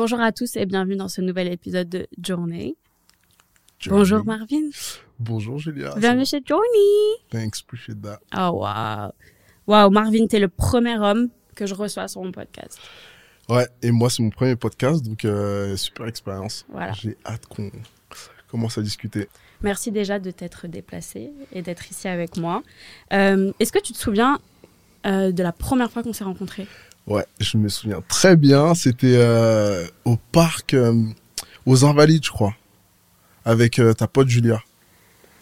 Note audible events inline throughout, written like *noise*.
Bonjour à tous et bienvenue dans ce nouvel épisode de Journey. Bonjour Marvin. Bonjour Julia. Bienvenue chez Journey. Thanks, appreciate that. Oh wow. Wow, Marvin, t'es le premier homme que je reçois sur mon podcast. Ouais, et moi c'est mon premier podcast, donc euh, super expérience. Voilà. J'ai hâte qu'on commence à discuter. Merci déjà de t'être déplacé et d'être ici avec moi. Euh, Est-ce que tu te souviens euh, de la première fois qu'on s'est rencontrés? Ouais, je me souviens très bien. C'était euh, au parc euh, aux Invalides, je crois, avec euh, ta pote Julia.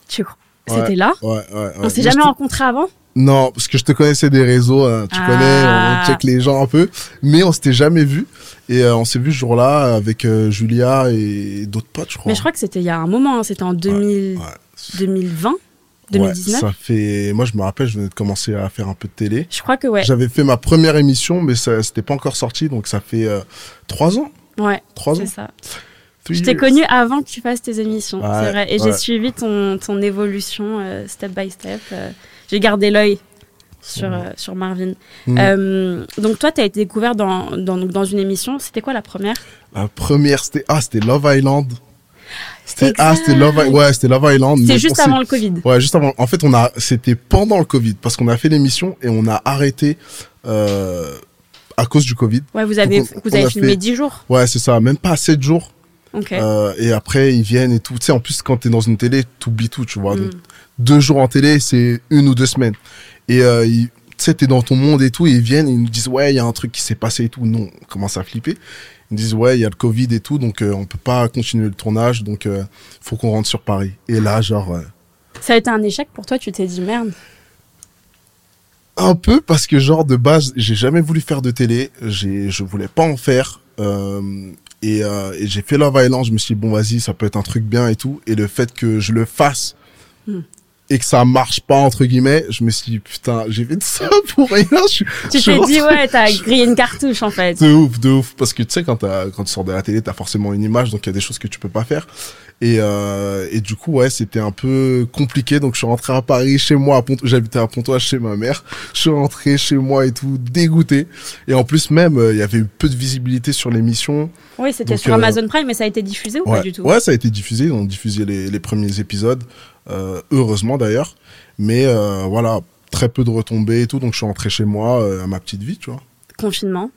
Tu crois Ouais. C'était là? Ouais, ouais. ouais. On s'est Mais jamais rencontrés avant? Non, parce que je te connaissais des réseaux, hein, tu Ah. connais, on check les gens un peu, mais on s'était jamais vu. Et on s'est vu ce jour-là avec Julia et d'autres potes, je crois. Mais je crois que c'était il y a un moment, hein, c'était en 2000 Ouais. 2020, Ouais, 2019. ça fait. Moi, je me rappelle, je venais de commencer à faire un peu de télé. je crois que ouais. J'avais fait ma première émission, mais ça c'était pas encore sorti, donc ça fait euh, trois ans. Ouais, Trois ans. c'est ça. Three Je t'ai years. connu avant que tu fasses tes émissions, Ouais, c'est vrai. Et j'ai suivi ton, ton évolution euh, step by step. euh, j'ai gardé l'œil sur, euh, sur Marvin. Mm. Euh, donc toi, tu as été découvert dans, dans, dans une émission. C'était quoi la première? La première, c'était ah, c'était Love Island. C'était ah, c'était Love, I- ouais, c'était Love Island. C'était mais juste avant le Covid. Ouais, juste avant. En fait, on a, c'était pendant le Covid, parce qu'on a fait l'émission et on a arrêté euh, à cause du Covid. Ouais, vous avez, Donc, on- vous on avez filmé fait- 10 jours. Ouais, c'est ça, même pas 7 jours. Ok. Euh, et après, ils viennent et tout. Tu sais, en plus, quand t'es dans une télé, t'oublies tout, tu vois. Mm. Donc, deux jours en télé, c'est une ou deux semaines. Et euh, ils- tu sais, t'es dans ton monde et tout, et ils viennent et ils nous disent, ouais, il y a un truc qui s'est passé et tout. Non, on commence à flipper. Ils nous disent, ouais, il y a le Covid et tout, donc euh, on peut pas continuer le tournage, donc euh, faut qu'on rentre sur Paris. Et là, genre, euh, Ça a été un échec pour toi Tu t'es dit merde. un peu parce que, genre, de base, j'ai jamais voulu faire de télé, j'ai, je voulais pas en faire. et, euh, et j'ai fait Love Island, je me suis dit, bon, vas-y, ça peut être un truc bien et tout. Et le fait que je le fasse Hmm. Et que ça marche pas, entre guillemets, je me suis dit, putain, j'ai fait de ça *laughs* pour rien. Je, Tu je t'es dit *laughs* ouais, t'as grillé une cartouche en fait. De ouf, de ouf. Parce que tu sais, quand, t'as- quand tu sors de la télé, t'as forcément une image, donc il y a des choses que tu peux pas faire. Et, euh, et du coup, ouais, c'était un peu compliqué. Donc je suis rentré à Paris, chez moi, à Pont- j'habitais à Pontoise chez ma mère. Je suis rentré chez moi et tout, dégoûté. Et en plus, même, euh, il y avait eu peu de visibilité sur l'émission. Oui, c'était sur euh, Amazon Prime, mais ça a été diffusé ou pas du tout? Ouais, ça a été diffusé. Ils ont diffusé les, les premiers épisodes, heureusement d'ailleurs. Mais euh, voilà, très peu de retombées et tout. Donc je suis rentré chez moi euh, à ma petite vie, tu vois. Confinement.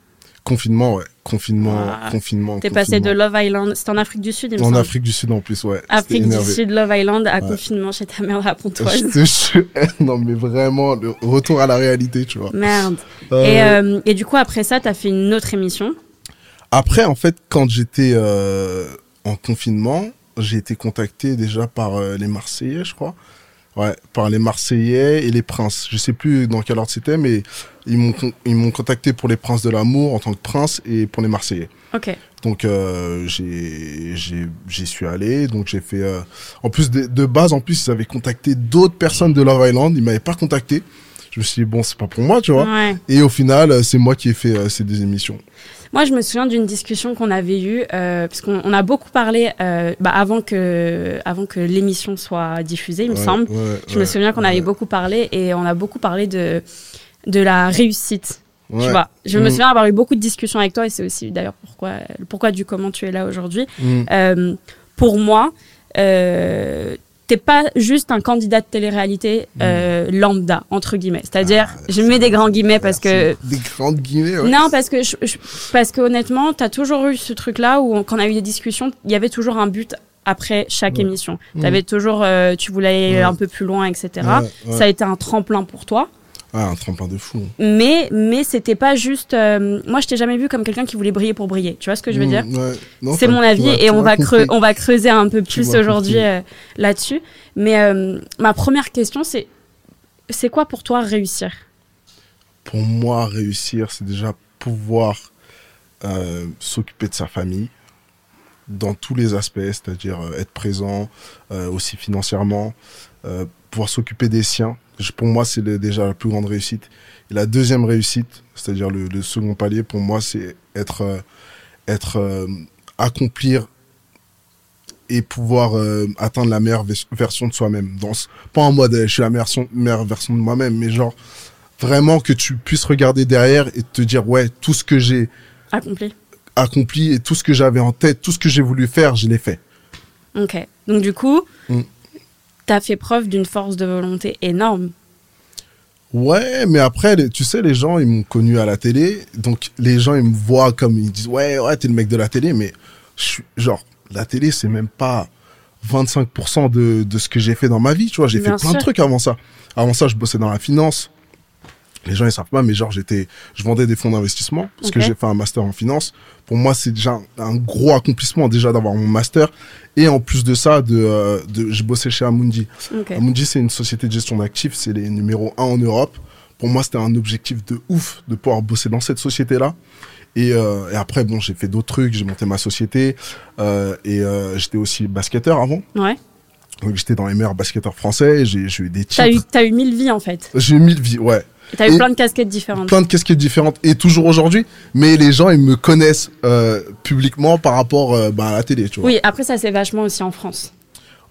Confinement, ouais. Confinement, Ah. confinement. T'es passé de. Love Island. C'était en Afrique du Sud, il me En semble. Afrique du Sud en plus, ouais. Afrique du. Sud, Love Island, à Ouais. confinement chez ta mère à Je Pontoise. te *laughs* non mais vraiment, le retour à la réalité, tu vois. Merde. Euh, Et, euh, et du coup, après ça, t'as fait une autre émission. Après, en fait, quand j'étais euh, en confinement, j'ai été contacté déjà par euh, les Marseillais, je crois. Ouais, par les Marseillais et les Princes. Je sais plus dans quel ordre c'était, mais ils m'ont ils m'ont contacté pour les Princes de l'amour en tant que prince et pour les Marseillais. Ok. Donc euh, j'ai j'y suis allé. Donc j'ai fait. euh, En plus de, de base, en plus ils avaient contacté d'autres personnes de Love Island. Ils m'avaient pas contacté. Je me suis dit bon, c'est pas pour moi, tu vois. Ouais. Et au final, euh, c'est moi qui ai fait euh, ces deux émissions. Moi, je me souviens d'une discussion qu'on avait eue, euh, parce qu'on on a beaucoup parlé euh, bah, avant que, avant que l'émission soit diffusée, il me Ouais, semble. ouais, Je me souviens qu'on avait beaucoup parlé et on a beaucoup parlé de, de la réussite. Tu vois, je me Mm. souviens avoir eu beaucoup de discussions avec toi et c'est aussi d'ailleurs pourquoi, pourquoi du comment tu es là aujourd'hui. Mm. Euh, pour moi, euh, t'es pas juste un candidat de télé-réalité euh, lambda entre guillemets. C'est-à-dire, Ah, je mets des grands guillemets parce que Des grandes guillemets, ouais. non, parce que, je, je- parce que honnêtement, tu as toujours eu ce truc-là où, on- quand on a eu des discussions, il y avait toujours un but après chaque Ouais. émission. Mhm. T'avais toujours, euh, tu voulais aller Ouais. un peu plus loin, etc. Ça a été un tremplin pour toi. Ah, un tremplin de fou. Mais, mais c'était pas juste. euh, moi, je t'ai jamais vu comme quelqu'un qui voulait briller pour briller. Tu vois ce que je veux dire? Mm, ouais. Non, C'est mon avis et on va, on va creuser un peu plus aujourd'hui euh, là-dessus. Mais euh, ma première question, c'est c'est quoi pour toi réussir? Pour moi, réussir, c'est déjà pouvoir s'occuper de sa famille dans tous les aspects, c'est-à-dire être présent aussi financièrement, pouvoir s'occuper des siens. Pour moi, c'est déjà la plus grande réussite. Et la deuxième réussite, c'est-à-dire le, le second palier, pour moi, c'est être, euh, être euh, accomplir et pouvoir euh, atteindre la meilleure vers- version de soi-même. Pas en mode euh, je suis la meilleure, son- meilleure version de moi-même, mais genre vraiment que tu puisses regarder derrière et te dire ouais tout ce que j'ai Accompli. accompli et tout ce que j'avais en tête, tout ce que j'ai voulu faire, je l'ai fait. Ok. Donc du coup, Mm. T'as fait preuve d'une force de volonté énorme. Ouais, mais après, tu sais, les gens, ils m'ont connu à la télé, donc les gens, ils me voient comme, ils disent, ouais, ouais, t'es le mec de la télé, mais je suis, genre, la télé, c'est même pas 25% de, de ce que j'ai fait dans ma vie, tu vois, j'ai fait plein sûr. de trucs avant ça. Avant ça, je bossais dans la finance. Les gens, ils savent pas, mais genre, j'étais, je vendais des fonds d'investissement, parce que j'ai fait un master en finance. Pour moi, c'est déjà un, un gros accomplissement, déjà, d'avoir mon master. Et en plus de ça, de, euh, de, je bossais chez Amundi. Amundi, c'est une société de gestion d'actifs, c'est les numéros 1 en Europe. Pour moi, c'était un objectif de ouf de pouvoir bosser dans cette société-là. Et, euh, et après, bon, j'ai fait d'autres trucs, j'ai monté ma société euh, et j'étais aussi basketteur avant. Ouais. Donc j'étais dans les meilleurs basketteurs français, j'ai eu des T'as eu, titres. t'as eu mille vies en fait. J'ai eu mille vies, ouais. T'as eu plein de casquettes différentes. Plein de casquettes différentes et toujours aujourd'hui. Mais les gens, ils me connaissent euh, publiquement par rapport euh, bah, à la télé, tu vois. Oui, après ça c'est vachement aussi en France.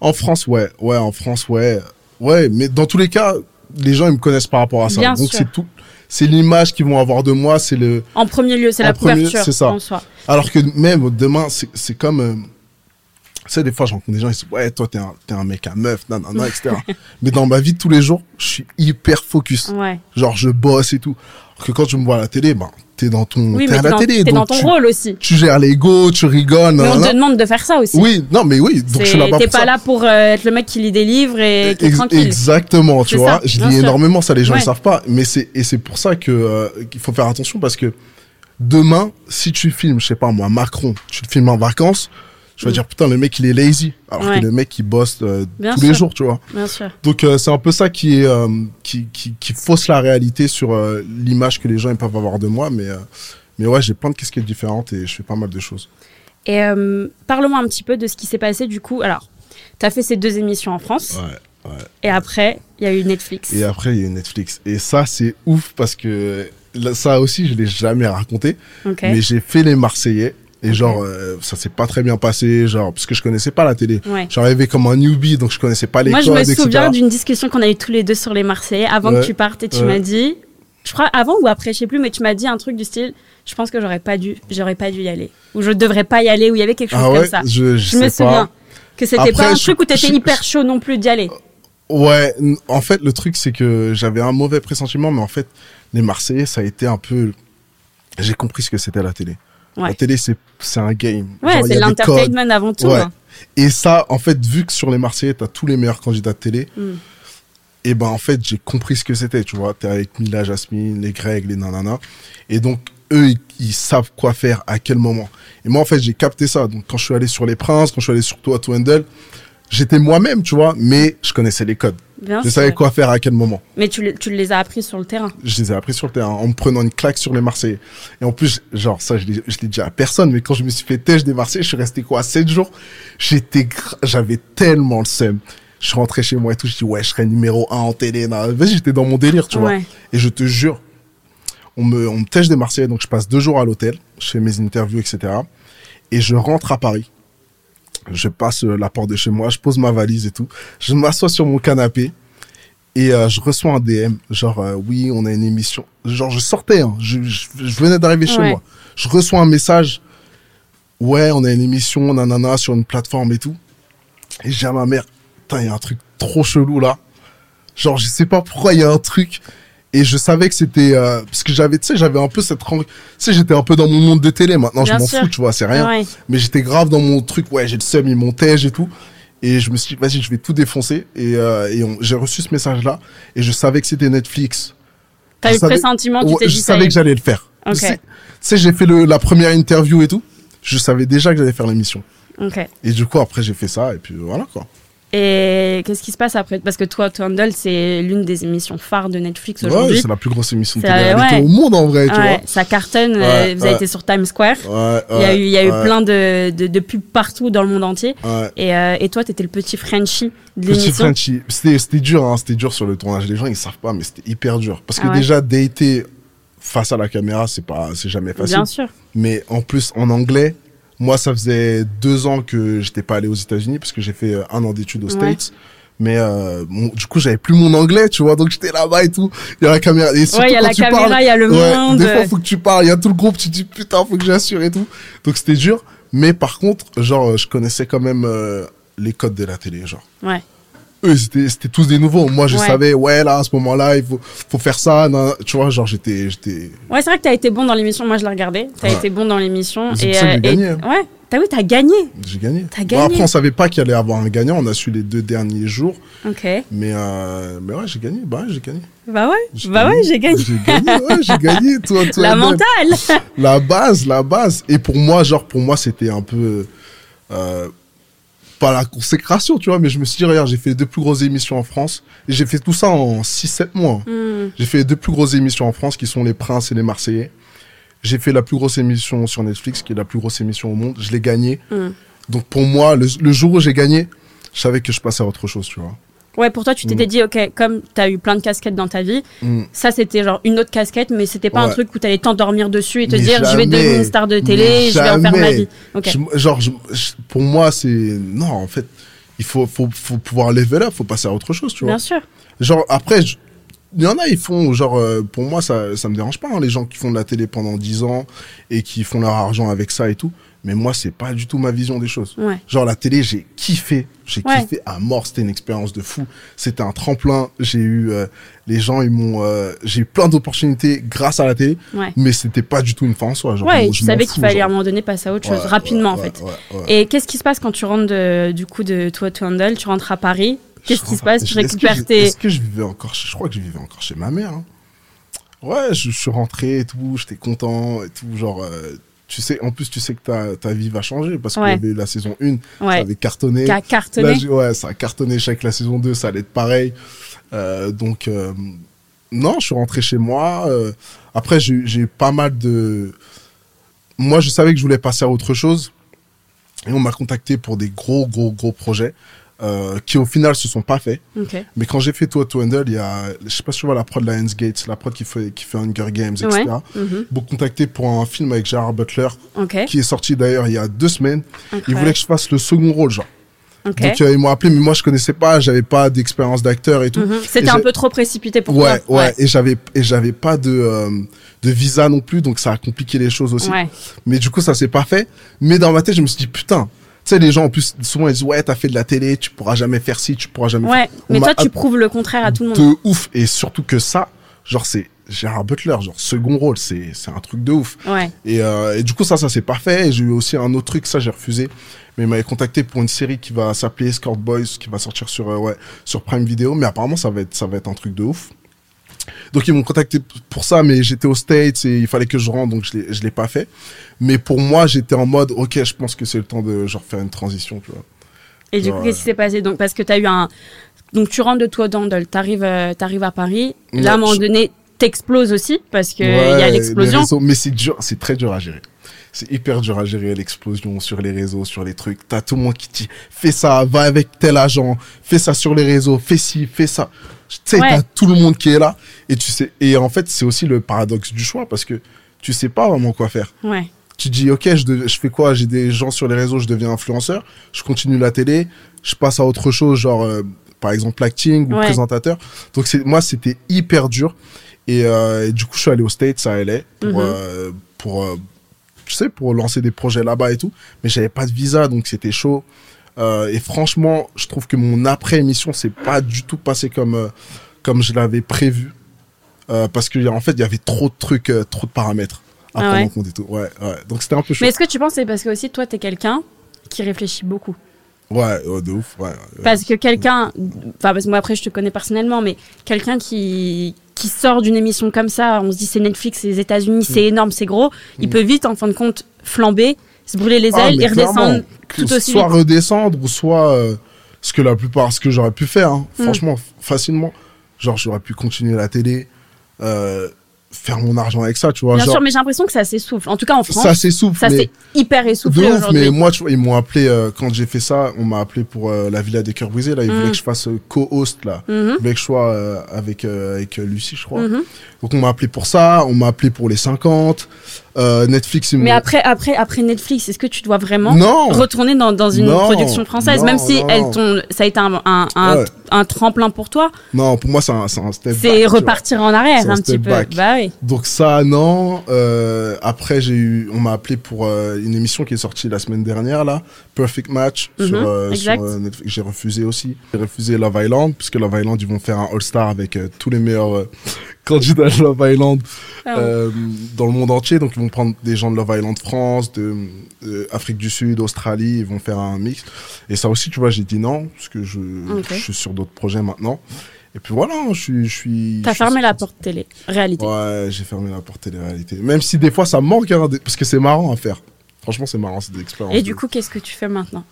En France, ouais, ouais, en France, ouais, ouais, mais dans tous les cas, les gens ils me connaissent par rapport à ça. Bien Donc c'est tout, c'est l'image qu'ils vont avoir de moi, c'est le. En premier lieu, c'est la premier, couverture c'est ça. en soi. Alors que même demain, c'est comme, euh, sais, des fois, je rencontre des gens, ils disent ouais, toi t'es un, t'es un mec à meuf, nanana, etc. *laughs* mais dans ma vie de tous les jours, je suis hyper focus. Ouais. Genre, je bosse et tout. Alors que quand tu me vois à la télé, ben, t'es dans ton, Oui, t'es à la dans, télé, t'es dans ton tu, rôle aussi. tu gères l'ego, tu rigoles, Mais on nanana. te demande de faire ça aussi. Oui, non, mais oui, donc je suis là-bas T'es pas ça. là pour euh, être le mec qui lit des livres et qui est Ex- tranquille. Exactement, tu vois. ça, je lis sûr. énormément, ça les gens ne Ouais. savent pas. Mais c'est et c'est pour ça que euh, qu'il faut faire attention parce que demain, si tu filmes, je sais pas moi, Macron, tu le filmes en vacances, je vais Mm. dire putain le mec il est lazy, alors Ouais. que le mec il bosse euh, tous les jours, tu vois. Bien sûr. Donc euh, c'est un peu ça qui est euh, qui, qui qui fausse la réalité sur l'image que les gens ils peuvent avoir de moi, mais mais ouais j'ai plein de casquettes différentes et je fais pas mal de choses. Et parle-moi un petit peu de ce qui s'est passé du coup. Alors, t'as fait ces deux émissions en France Ouais. et après, il y a eu Netflix. Et après, il y a eu Netflix. Et ça, c'est ouf parce que ça aussi, je l'ai jamais raconté. Mais j'ai fait les Marseillais. Et genre, euh, ça s'est pas très bien passé, genre, parce que je connaissais pas la télé. Ouais. J'arrivais comme un newbie, donc je connaissais pas les Moi, je me souviens d'une discussion qu'on a eue tous les deux sur les Marseillais avant Ouais. que tu partes et tu Ouais. m'as dit, je crois avant ou après, je sais plus, mais tu m'as dit un truc du style, je pense que j'aurais pas dû, j'aurais pas dû y aller, ou je devrais pas y aller, ou il y avait quelque chose Ah comme ouais, ça. je, je, Je me souviens que c'était pas un je- truc où t'étais hyper chaud non plus d'y aller. Ouais, en fait, le truc, c'est que j'avais un mauvais pressentiment, mais en fait, les Marseillais, ça a été un peu. J'ai compris ce que c'était la télé. Ouais. La télé, c'est c'est un game. Ouais, c'est l'entertainment avant tout. Ouais. hein. Et ça, en fait, vu que sur les Marseillais, t'as tous les meilleurs candidats de télé, Mm. et ben en fait, j'ai compris ce que c'était, tu vois. T'es avec Mila, Jasmine, les Grecs, les nananas. Et donc, eux, ils, ils savent quoi faire, à quel moment. Et moi, en fait, j'ai capté ça. Donc, quand je suis allé sur Les Princes, quand je suis allé sur Toi, to Handle, j'étais moi-même, tu vois, mais je connaissais les codes. Bien Je sûr. savais quoi faire à quel moment. Mais tu, les- tu les as appris sur le terrain. Je les ai appris sur le terrain en me prenant une claque sur les Marseillais. Et en plus, genre, ça, je l'ai dit à personne, mais quand je me suis fait têche des Marseillais, je suis resté quoi, 7 jours. J'étais, j'avais tellement le seum. Je suis rentré chez moi et tout, je dis, ouais, je serai numéro 1 en télé. Vas-y, j'étais dans mon délire, tu vois. Et je te jure, on me, on me tèche des Marseillais, donc je passe deux jours à l'hôtel, je fais mes interviews, etc. Et je rentre à Paris. Je passe euh, la porte de chez moi, je pose ma valise et tout. Je m'assois sur mon canapé et euh, je reçois un DM, genre euh, oui, on a une émission. Genre je sortais, hein, je, je, je venais d'arriver chez moi. Je reçois un message, ouais, on a une émission, nanana, sur une plateforme et tout. Et j'ai à ma mère, putain, il y a un truc trop chelou là. Genre je sais pas pourquoi il y a un truc. Et je savais que c'était euh, parce que j'avais, tu sais, j'avais un peu cette, tu sais, j'étais un peu dans mon monde de télé. Maintenant, Bien je m'en fous, tu vois, c'est rien. Ouais. Mais j'étais grave dans mon truc, ouais, j'ai le seum, ils montège et tout. Et je me suis dit, vas-y, je vais tout défoncer. Et, euh, et j'ai reçu ce message-là. Et je savais que c'était Netflix. T'as Je eu le savais- pressentiment, tu t'es je dit ça. savais que j'allais le faire. Tu sais, j'ai fait le, la première interview et tout. Je savais déjà que j'allais faire l'émission. Et du coup, après, j'ai fait ça. Et puis voilà, quoi. Et qu'est-ce qui se passe après? Parce que toi, To Handle, c'est l'une des émissions phares de Netflix Ouais, aujourd'hui. c'est la plus grosse émission de télé-réalité ouais. au monde, en vrai, tu Ouais, ça cartonne. euh, Ouais, vous avez ouais. été sur Times Square. vois. Ouais, Il y a eu, il y a eu ouais, plein de, de, de pubs partout dans le monde entier. Ouais. Et, euh, et toi, t'étais le petit Frenchie de Petit l'émission. Frenchie. C'était, dur, hein, c'était dur sur le tournage. Les gens, ils savent pas, mais c'était hyper dur. Parce que Ah ouais. déjà, dater face à la caméra, c'est pas, c'est jamais facile. Bien sûr. Mais en plus, en anglais, moi, ça faisait deux ans que j'étais pas allé aux États-Unis parce que j'ai fait euh, un an d'études aux Ouais. States. Mais euh, bon, du coup, j'avais plus mon anglais, tu vois, donc j'étais là-bas et tout. Il y a la caméra. Et surtout Ouais, il y a la caméra, parles, il y a le ouais, monde. Des fois, faut que tu parles. Il y a tout le groupe. Tu te dis putain, faut que j'assure et tout. Donc c'était dur. Mais par contre, genre, je connaissais quand même euh, les codes de la télé, genre. Ouais. Eux, c'était c'était tous des nouveaux. Moi, je Ouais. savais, ouais, là, à ce moment-là, il faut, faut faire ça. nan, Tu vois, genre, j'étais, j'étais. Ouais, c'est vrai que t'as été bon dans l'émission. Moi, je l'ai regardé. T'as Ouais. été bon dans l'émission. Et, euh, gagné, et- hein. Ouais. T'as oui, t'as gagné. J'ai gagné. T'as Bon, gagné. après, on savait pas qu'il allait y avoir un gagnant. On a su les deux derniers jours. Ok. Mais, euh, mais ouais, j'ai gagné. Bah ouais, j'ai gagné. Bah ouais. J'ai Bah ouais, j'ai gagné. J'ai gagné, ouais, j'ai gagné. *laughs* Toi, toi, La mentale. La base, la base. Et pour moi, genre, pour moi, c'était un peu. euh, pas la consécration, tu vois, mais je me suis dit, regarde, j'ai fait les deux plus grosses émissions en France. Et j'ai fait tout ça en 6-7 mois. Hmm. J'ai fait les deux plus grosses émissions en France, qui sont Les Princes et Les Marseillais. J'ai fait la plus grosse émission sur Netflix, qui est la plus grosse émission au monde. Je l'ai gagnée. Hmm. Donc pour moi, le, le jour où j'ai gagné, je savais que je passais à autre chose, tu vois. Ouais, pour toi, tu t'étais Mm. dit, ok, comme t'as eu plein de casquettes dans ta vie, Mm. ça c'était genre une autre casquette, mais c'était pas un truc où t'allais t'endormir dessus et te Mais dire, je vais devenir une star de télé, je vais en faire ma vie. Je- genre, je- je- pour moi, c'est. Non, en fait, il faut, faut, faut pouvoir level up, faut passer à autre chose, tu vois. Bien sûr. Genre, après, il y en a, ils font, genre, euh, pour moi, ça, ça me dérange pas, hein, les gens qui font de la télé pendant 10 ans et qui font leur argent avec ça et tout. Mais moi, c'est pas du tout ma vision des choses. Ouais. Genre, la télé, j'ai kiffé. J'ai Ouais. kiffé à mort. C'était une expérience de fou. C'était un tremplin. J'ai eu, euh, les gens, ils m'ont, euh, j'ai eu plein d'opportunités grâce à la télé. Ouais. Mais c'était pas du tout une fin en soi. Genre, Ouais, je savais qu'il fallait à genre. un moment donné passer à autre chose, rapidement en fait. Et qu'est-ce qui se passe quand tu rentres de- du coup de toi to Handle, tu rentres à Paris Qu'est-ce qui se passe? Tu récupères je- tes. Est-ce que je vivais encore chez- Je crois que je vivais encore chez ma mère. hein. Ouais, je, je suis rentré et tout, j'étais content et tout. Genre, euh, tu sais, en plus, tu sais que ta, ta vie va changer parce Ouais. eu la saison 1, ça avait cartonné. Qui a Là, cartonné. j'ai- ouais, ça a cartonné. Je que la saison 2, ça allait être pareil. Euh, donc, euh, non, je suis rentré chez moi. euh, après, j'ai eu- j'ai eu pas mal de. Moi, je savais que je voulais passer à autre chose. Et on m'a contacté pour des gros, gros, gros projets euh, qui, au final, se sont pas faits. Mais quand j'ai fait Tour to Handle, il y a, je sais pas si tu vois la prod de Lionsgate, la prod qui fait, qui fait Hunger Games, etc. Ouais. Mhm. Ils m'ont contacté pour un film avec Gerard Butler, qui est sorti d'ailleurs il y a deux semaines. Ils Incroyable. voulaient que je fasse le second rôle, genre. Donc euh, ils m'ont appelé, mais moi je connaissais pas, j'avais pas d'expérience d'acteur et tout. Mhm. Et C'était un j'ai- peu trop précipité pour Ouais, toi. ouais, et j'avais et j'avais pas de euh, de visa non plus, donc ça a compliqué les choses aussi. Ouais. Mais du coup ça s'est pas fait. Mais dans ma tête je me suis dit putain, sais les gens en plus souvent ils disent ouais t'as fait de la télé, tu pourras jamais faire ci, tu pourras jamais. Ouais. Mais m'a toi, tu prouves le contraire à tout le monde. de ouf et surtout que ça, genre c'est Gérard Butler, genre second rôle, c'est c'est un truc de ouf. Ouais. Et, euh, et du coup, ça, ça s'est pas fait. Et j'ai eu aussi un autre truc, ça, j'ai refusé. Mais il m'avait contacté pour une série qui va s'appeler Escort Boys, qui va sortir sur, euh, ouais, sur Prime Video. Mais apparemment, ça va être, ça va être un truc de ouf. Donc, ils m'ont contacté pour ça, mais j'étais aux States et il fallait que je rentre, donc je l'ai, je l'ai pas fait. Mais pour moi, j'étais en mode, ok, je pense que c'est le temps de, genre, faire une transition, tu vois. Et du coup, Ouais. qu'est-ce qui s'est passé? Donc, parce que tu as eu un. Donc, tu rentres de toi d'Andel, tu arrives, à Paris. Ouais, Là, à un moment je- donné, t'exploses aussi parce qu'il y a l'explosion. réseaux, mais c'est dur, c'est très dur à gérer. C'est hyper dur à gérer l'explosion sur les réseaux, sur les trucs. T'as tout le monde qui dit fais ça, va avec tel agent, fais ça sur les réseaux, fais ci, fais ça. Tu sais, Ouais. t'as tout le monde qui est là et tu sais. Et en fait, c'est aussi le paradoxe du choix parce que tu sais pas vraiment quoi faire. Ouais. Tu dis ok, je, je fais quoi? J'ai des gens sur les réseaux, je deviens influenceur, je continue la télé, je passe à autre chose, genre euh, par exemple acting ou Ouais. présentateur. Donc c'est moi, c'était hyper dur. Et, euh, et du coup, je suis allé aux States, à LA, pour, Mhm. euh, pour tu sais, pour lancer des projets là-bas et tout. Mais j'avais pas de visa, donc c'était chaud. Euh, et franchement, je trouve que mon après-émission, c'est pas du tout passé comme, euh, comme je l'avais prévu. Euh, parce que en fait, il y avait trop de trucs, trop de paramètres à Ah prendre ouais. en compte et tout. Ouais, ouais. Donc c'était un peu chaud. Mais est-ce que tu penses c'est parce que aussi toi, t'es quelqu'un qui réfléchit beaucoup? Ouais, ouais, de ouf. Ouais. Parce que quelqu'un, enfin parce que moi après je te connais personnellement, mais quelqu'un qui qui sort d'une émission comme ça, on se dit c'est Netflix, c'est les États-Unis, c'est énorme, c'est gros, il Mm. peut vite en fin de compte flamber, se brûler les Ah, ailes mais et redescendre tout aussi Soit vite. redescendre ou soit euh, ce que la plupart, ce que j'aurais pu faire. hein. Mm. Franchement, facilement. Genre, j'aurais pu continuer la télé, euh, faire mon argent avec ça, tu vois. Bien genre, sûr, mais j'ai l'impression que ça s'essouffle. En tout cas en France, ça s'essouffle. ça s'est hyper de essoufflé ouf, aujourd'hui. mais moi, tu vois, ils m'ont appelé, euh, quand j'ai fait ça, on m'a appelé pour la Villa des Cœurs Brisés. Là, ils Mm. voulaient que je fasse co-host, là. Mhm, Ils voulaient que je sois avec, avec Lucie, je crois. mhm. Donc, on m'a appelé pour ça, on m'a appelé pour les 50. Euh, Netflix, Mais après, après, après Netflix, est-ce que tu dois vraiment Non! retourner dans, dans une Non, production française, non, même si t'ont- ça a été un, un, un, Ouais. un tremplin pour toi? Non, pour moi, c'est un, step C'est repartir en arrière un petit peu. Bah oui. Donc ça, non. Euh, après, j'ai eu, on m'a appelé pour euh, une émission qui est sortie la semaine dernière là, Perfect Match Mhm, sur, euh, sur, euh, Netflix. J'ai refusé aussi. J'ai refusé Love Island puisque Love Island ils vont faire un All Star avec tous les meilleurs candidats de Love Island Ah, euh, dans le monde entier. Donc ils vont prendre des gens de Love Island France, de, de Afrique du Sud, Australie. Ils vont faire un mix. Et ça aussi, tu vois, j'ai dit non parce que je, suis sur d'autres projets maintenant. Et puis voilà, je suis, je suis. T'as suis- fermé la porte télé. Réalité. Ouais, j'ai fermé la porte télé-réalité. Même si des fois ça me manque, hein, parce que c'est marrant à faire. Franchement, c'est marrant, c'est des expériences. Et du coup, qu'est-ce que tu fais maintenant?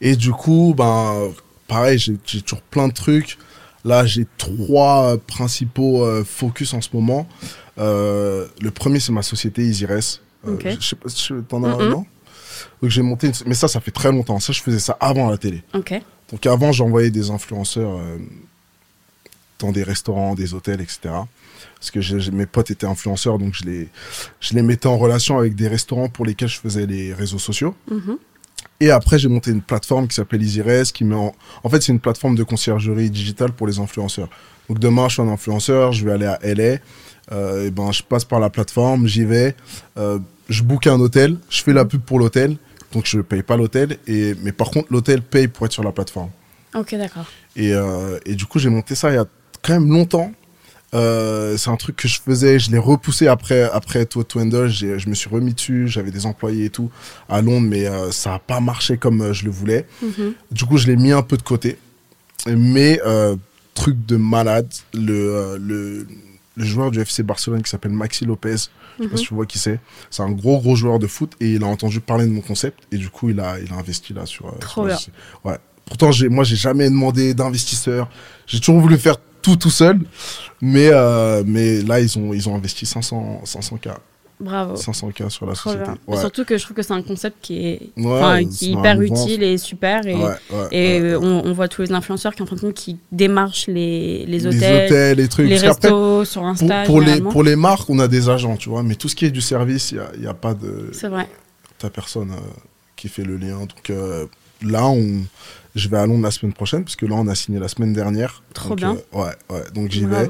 Et du coup, ben, pareil, j'ai toujours plein de trucs. Là, j'ai trois euh, principaux euh, focus en ce moment. Euh, le premier, c'est ma société EasyRes. Euh, Ok. je, sais pas si t'en as Mhm. non Donc j'ai monté, une- mais ça, ça fait très longtemps. Ça, je faisais ça avant la télé. Donc avant, j'envoyais des influenceurs dans des restaurants, des hôtels, etc. Parce que mes potes étaient influenceurs, donc je les, je les mettais en relation avec des restaurants pour lesquels je faisais les réseaux sociaux. Mhm. Et après, j'ai monté une plateforme qui s'appelle EasyRes, qui met en... En fait, c'est une plateforme de conciergerie digitale pour les influenceurs. Donc demain, je suis un influenceur, je vais aller à LA, euh, et ben, je passe par la plateforme, j'y vais, euh, je book un hôtel, je fais la pub pour l'hôtel, donc je ne paye pas l'hôtel, et... mais par contre, l'hôtel paye pour être sur la plateforme. Ok, d'accord. Et, euh, et du coup, j'ai monté ça il y a quand même longtemps. Euh, c'est un truc que je faisais, je l'ai repoussé après après Twendle, j'ai je me suis remis dessus, j'avais des employés et tout à Londres, mais euh, ça a pas marché comme euh, je le voulais. Mhm. Du coup, je l'ai mis un peu de côté. Mais euh, truc de malade, le, le le joueur du FC Barcelone qui s'appelle Maxi Lopez, je sais pas Mhm. si tu vois qui c'est. C'est un gros gros joueur de foot et il a entendu parler de mon concept et du coup il a il a investi là sur. Trop sur bien. Ouais. Pourtant j'ai moi j'ai jamais demandé d'investisseur. J'ai toujours voulu faire tout tout seul, mais euh, mais là ils ont ils ont investi 500 500 k Bravo. 500 k sur la société. Ouais. Surtout que je trouve que c'est un concept qui est, Ouais, qui est hyper utile et super. Et, Ouais, et euh, on, on voit tous les influenceurs qui, en fin de compte, qui démarchent les, les les hôtels, hôtels, les trucs. les restos sur Insta. pour les, pour les marques, on a des agents, tu vois, mais tout ce qui est du service, il n'y a, pas de. C'est vrai. ta personne euh, qui fait le lien. Donc euh, là, on, je vais à Londres la semaine prochaine, parce que là, on a signé la semaine dernière. Trop Donc, bien. euh, ouais, ouais, donc j'y vais.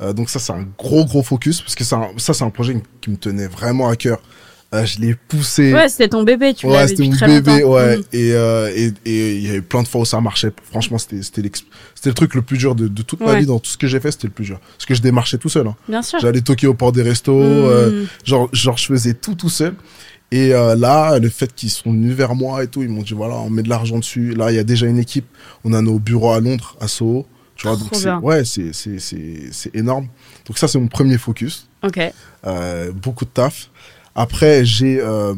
Euh, donc ça, c'est un gros, gros focus, parce que un- ça, c'est un projet qui me tenait vraiment à cœur. Euh, je l'ai poussé. Ouais, c'était ton bébé, tu Ouais, l'avais c'était mon bébé, longtemps. ouais. Mhm. Et euh, et et il y avait plein de fois où ça marchait. Franchement, c'était c'était l'ex- c'était le truc le plus dur de, de toute ma Ouais. vie dans tout ce que j'ai fait. C'était le plus dur parce que je démarchais tout seul. hein. Bien sûr. J'allais toquer au port des restos. Euh, genre genre je faisais tout tout seul. Et euh, là, le fait qu'ils sont venus vers moi et tout, ils m'ont dit voilà, on met de l'argent dessus. Là, il y a déjà une équipe. On a nos bureaux à Londres, à Soho. Tu vois, Trop donc c'est ouais, c'est c'est c'est c'est énorme. Donc ça, c'est mon premier focus. Ok. Euh, beaucoup de taf. Après, j'ai, euh,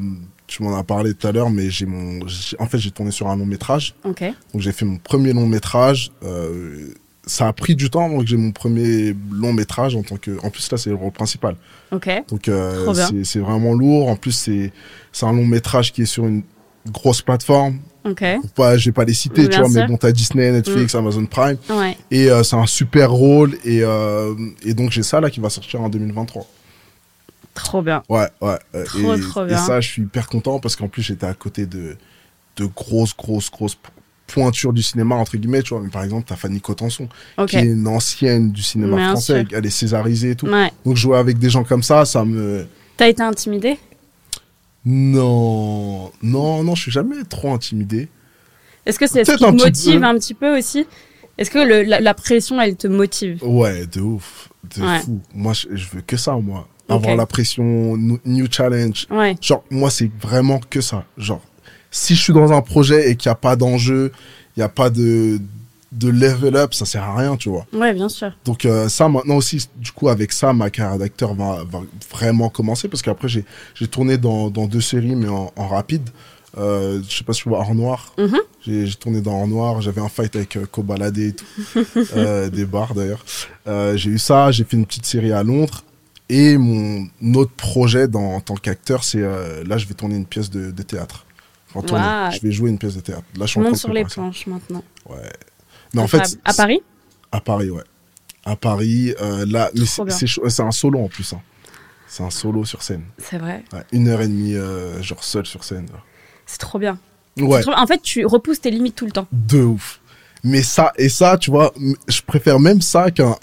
tu m'en as parlé tout à l'heure, mais j'ai mon, j'ai- en fait, j'ai tourné sur un long métrage. Ok. Donc j'ai fait mon premier long métrage. Euh, ça a pris du temps avant que j'ai mon premier long métrage en tant que. En plus là, c'est le rôle principal. Ok. Donc euh, c'est vraiment lourd. En plus c'est un long métrage qui est sur une grosse plateforme. Ok. Pas, je vais pas les citer, tu vois, mais sûr. bon, t'as Disney, Netflix, Amazon Prime, Ouais. et euh, c'est un super rôle. Et euh, et donc j'ai ça là qui va sortir en 2023. Trop bien. Ouais, ouais. Trop, et, trop et bien. ça, je suis hyper content parce qu'en plus, j'étais à côté de, de grosses, grosses, grosses po- pointures du cinéma, entre guillemets, tu vois. Mais par exemple, t'as Fanny Cotenson, qui est une ancienne du cinéma Bien français. sûr. Elle est césarisée et tout. Ouais. Donc, jouer avec des gens comme ça, ça me. T'as été intimidé Non, non, non, je suis jamais trop intimidé. Est-ce que c'est ce qui te un motive peu. un petit peu aussi? Est-ce que le- la, la pression, elle te motive? Ouais, de ouf, de Ouais. fou. Moi, je, je veux que ça, moi. Avoir la pression, new challenge. Ouais. Genre, moi, c'est vraiment que ça. Genre, si je suis dans un projet et qu'il n'y a pas d'enjeu, il n'y a pas de, de level up, ça sert à rien, tu vois. Ouais, bien sûr. Donc, euh, ça, maintenant aussi, du coup, avec ça, ma carrière d'acteur va, va vraiment commencer parce qu'après, j'ai j'ai tourné dans, dans deux séries, mais en, en rapide. Euh, je sais pas si tu vois Hors Noir. Mhm. J'ai j'ai tourné dans Hors Noir. J'avais un fight avec euh, Kobalade et tout. *laughs* euh, des bars d'ailleurs. Euh, j'ai eu ça. J'ai fait une petite série à Londres. Et mon autre projet dans, en tant qu'acteur, c'est là, je vais tourner une pièce de, de théâtre. Enfin, tourner. Waouh. Je vais jouer une pièce de théâtre. Là, je suis en train Monte sur les ça. planches maintenant. Ouais. Mais en fait, à Paris? À Paris, ouais. À Paris, euh, là, c'est c'est c'est un solo en plus. hein. C'est un solo sur scène. C'est vrai. Ouais, une heure et demie, euh, genre seul sur scène. C'est trop bien. Ouais, C'est trop. En fait, tu repousses tes limites tout le temps. de ouf. Mais ça, et ça, tu vois, je préfère même ça qu'un,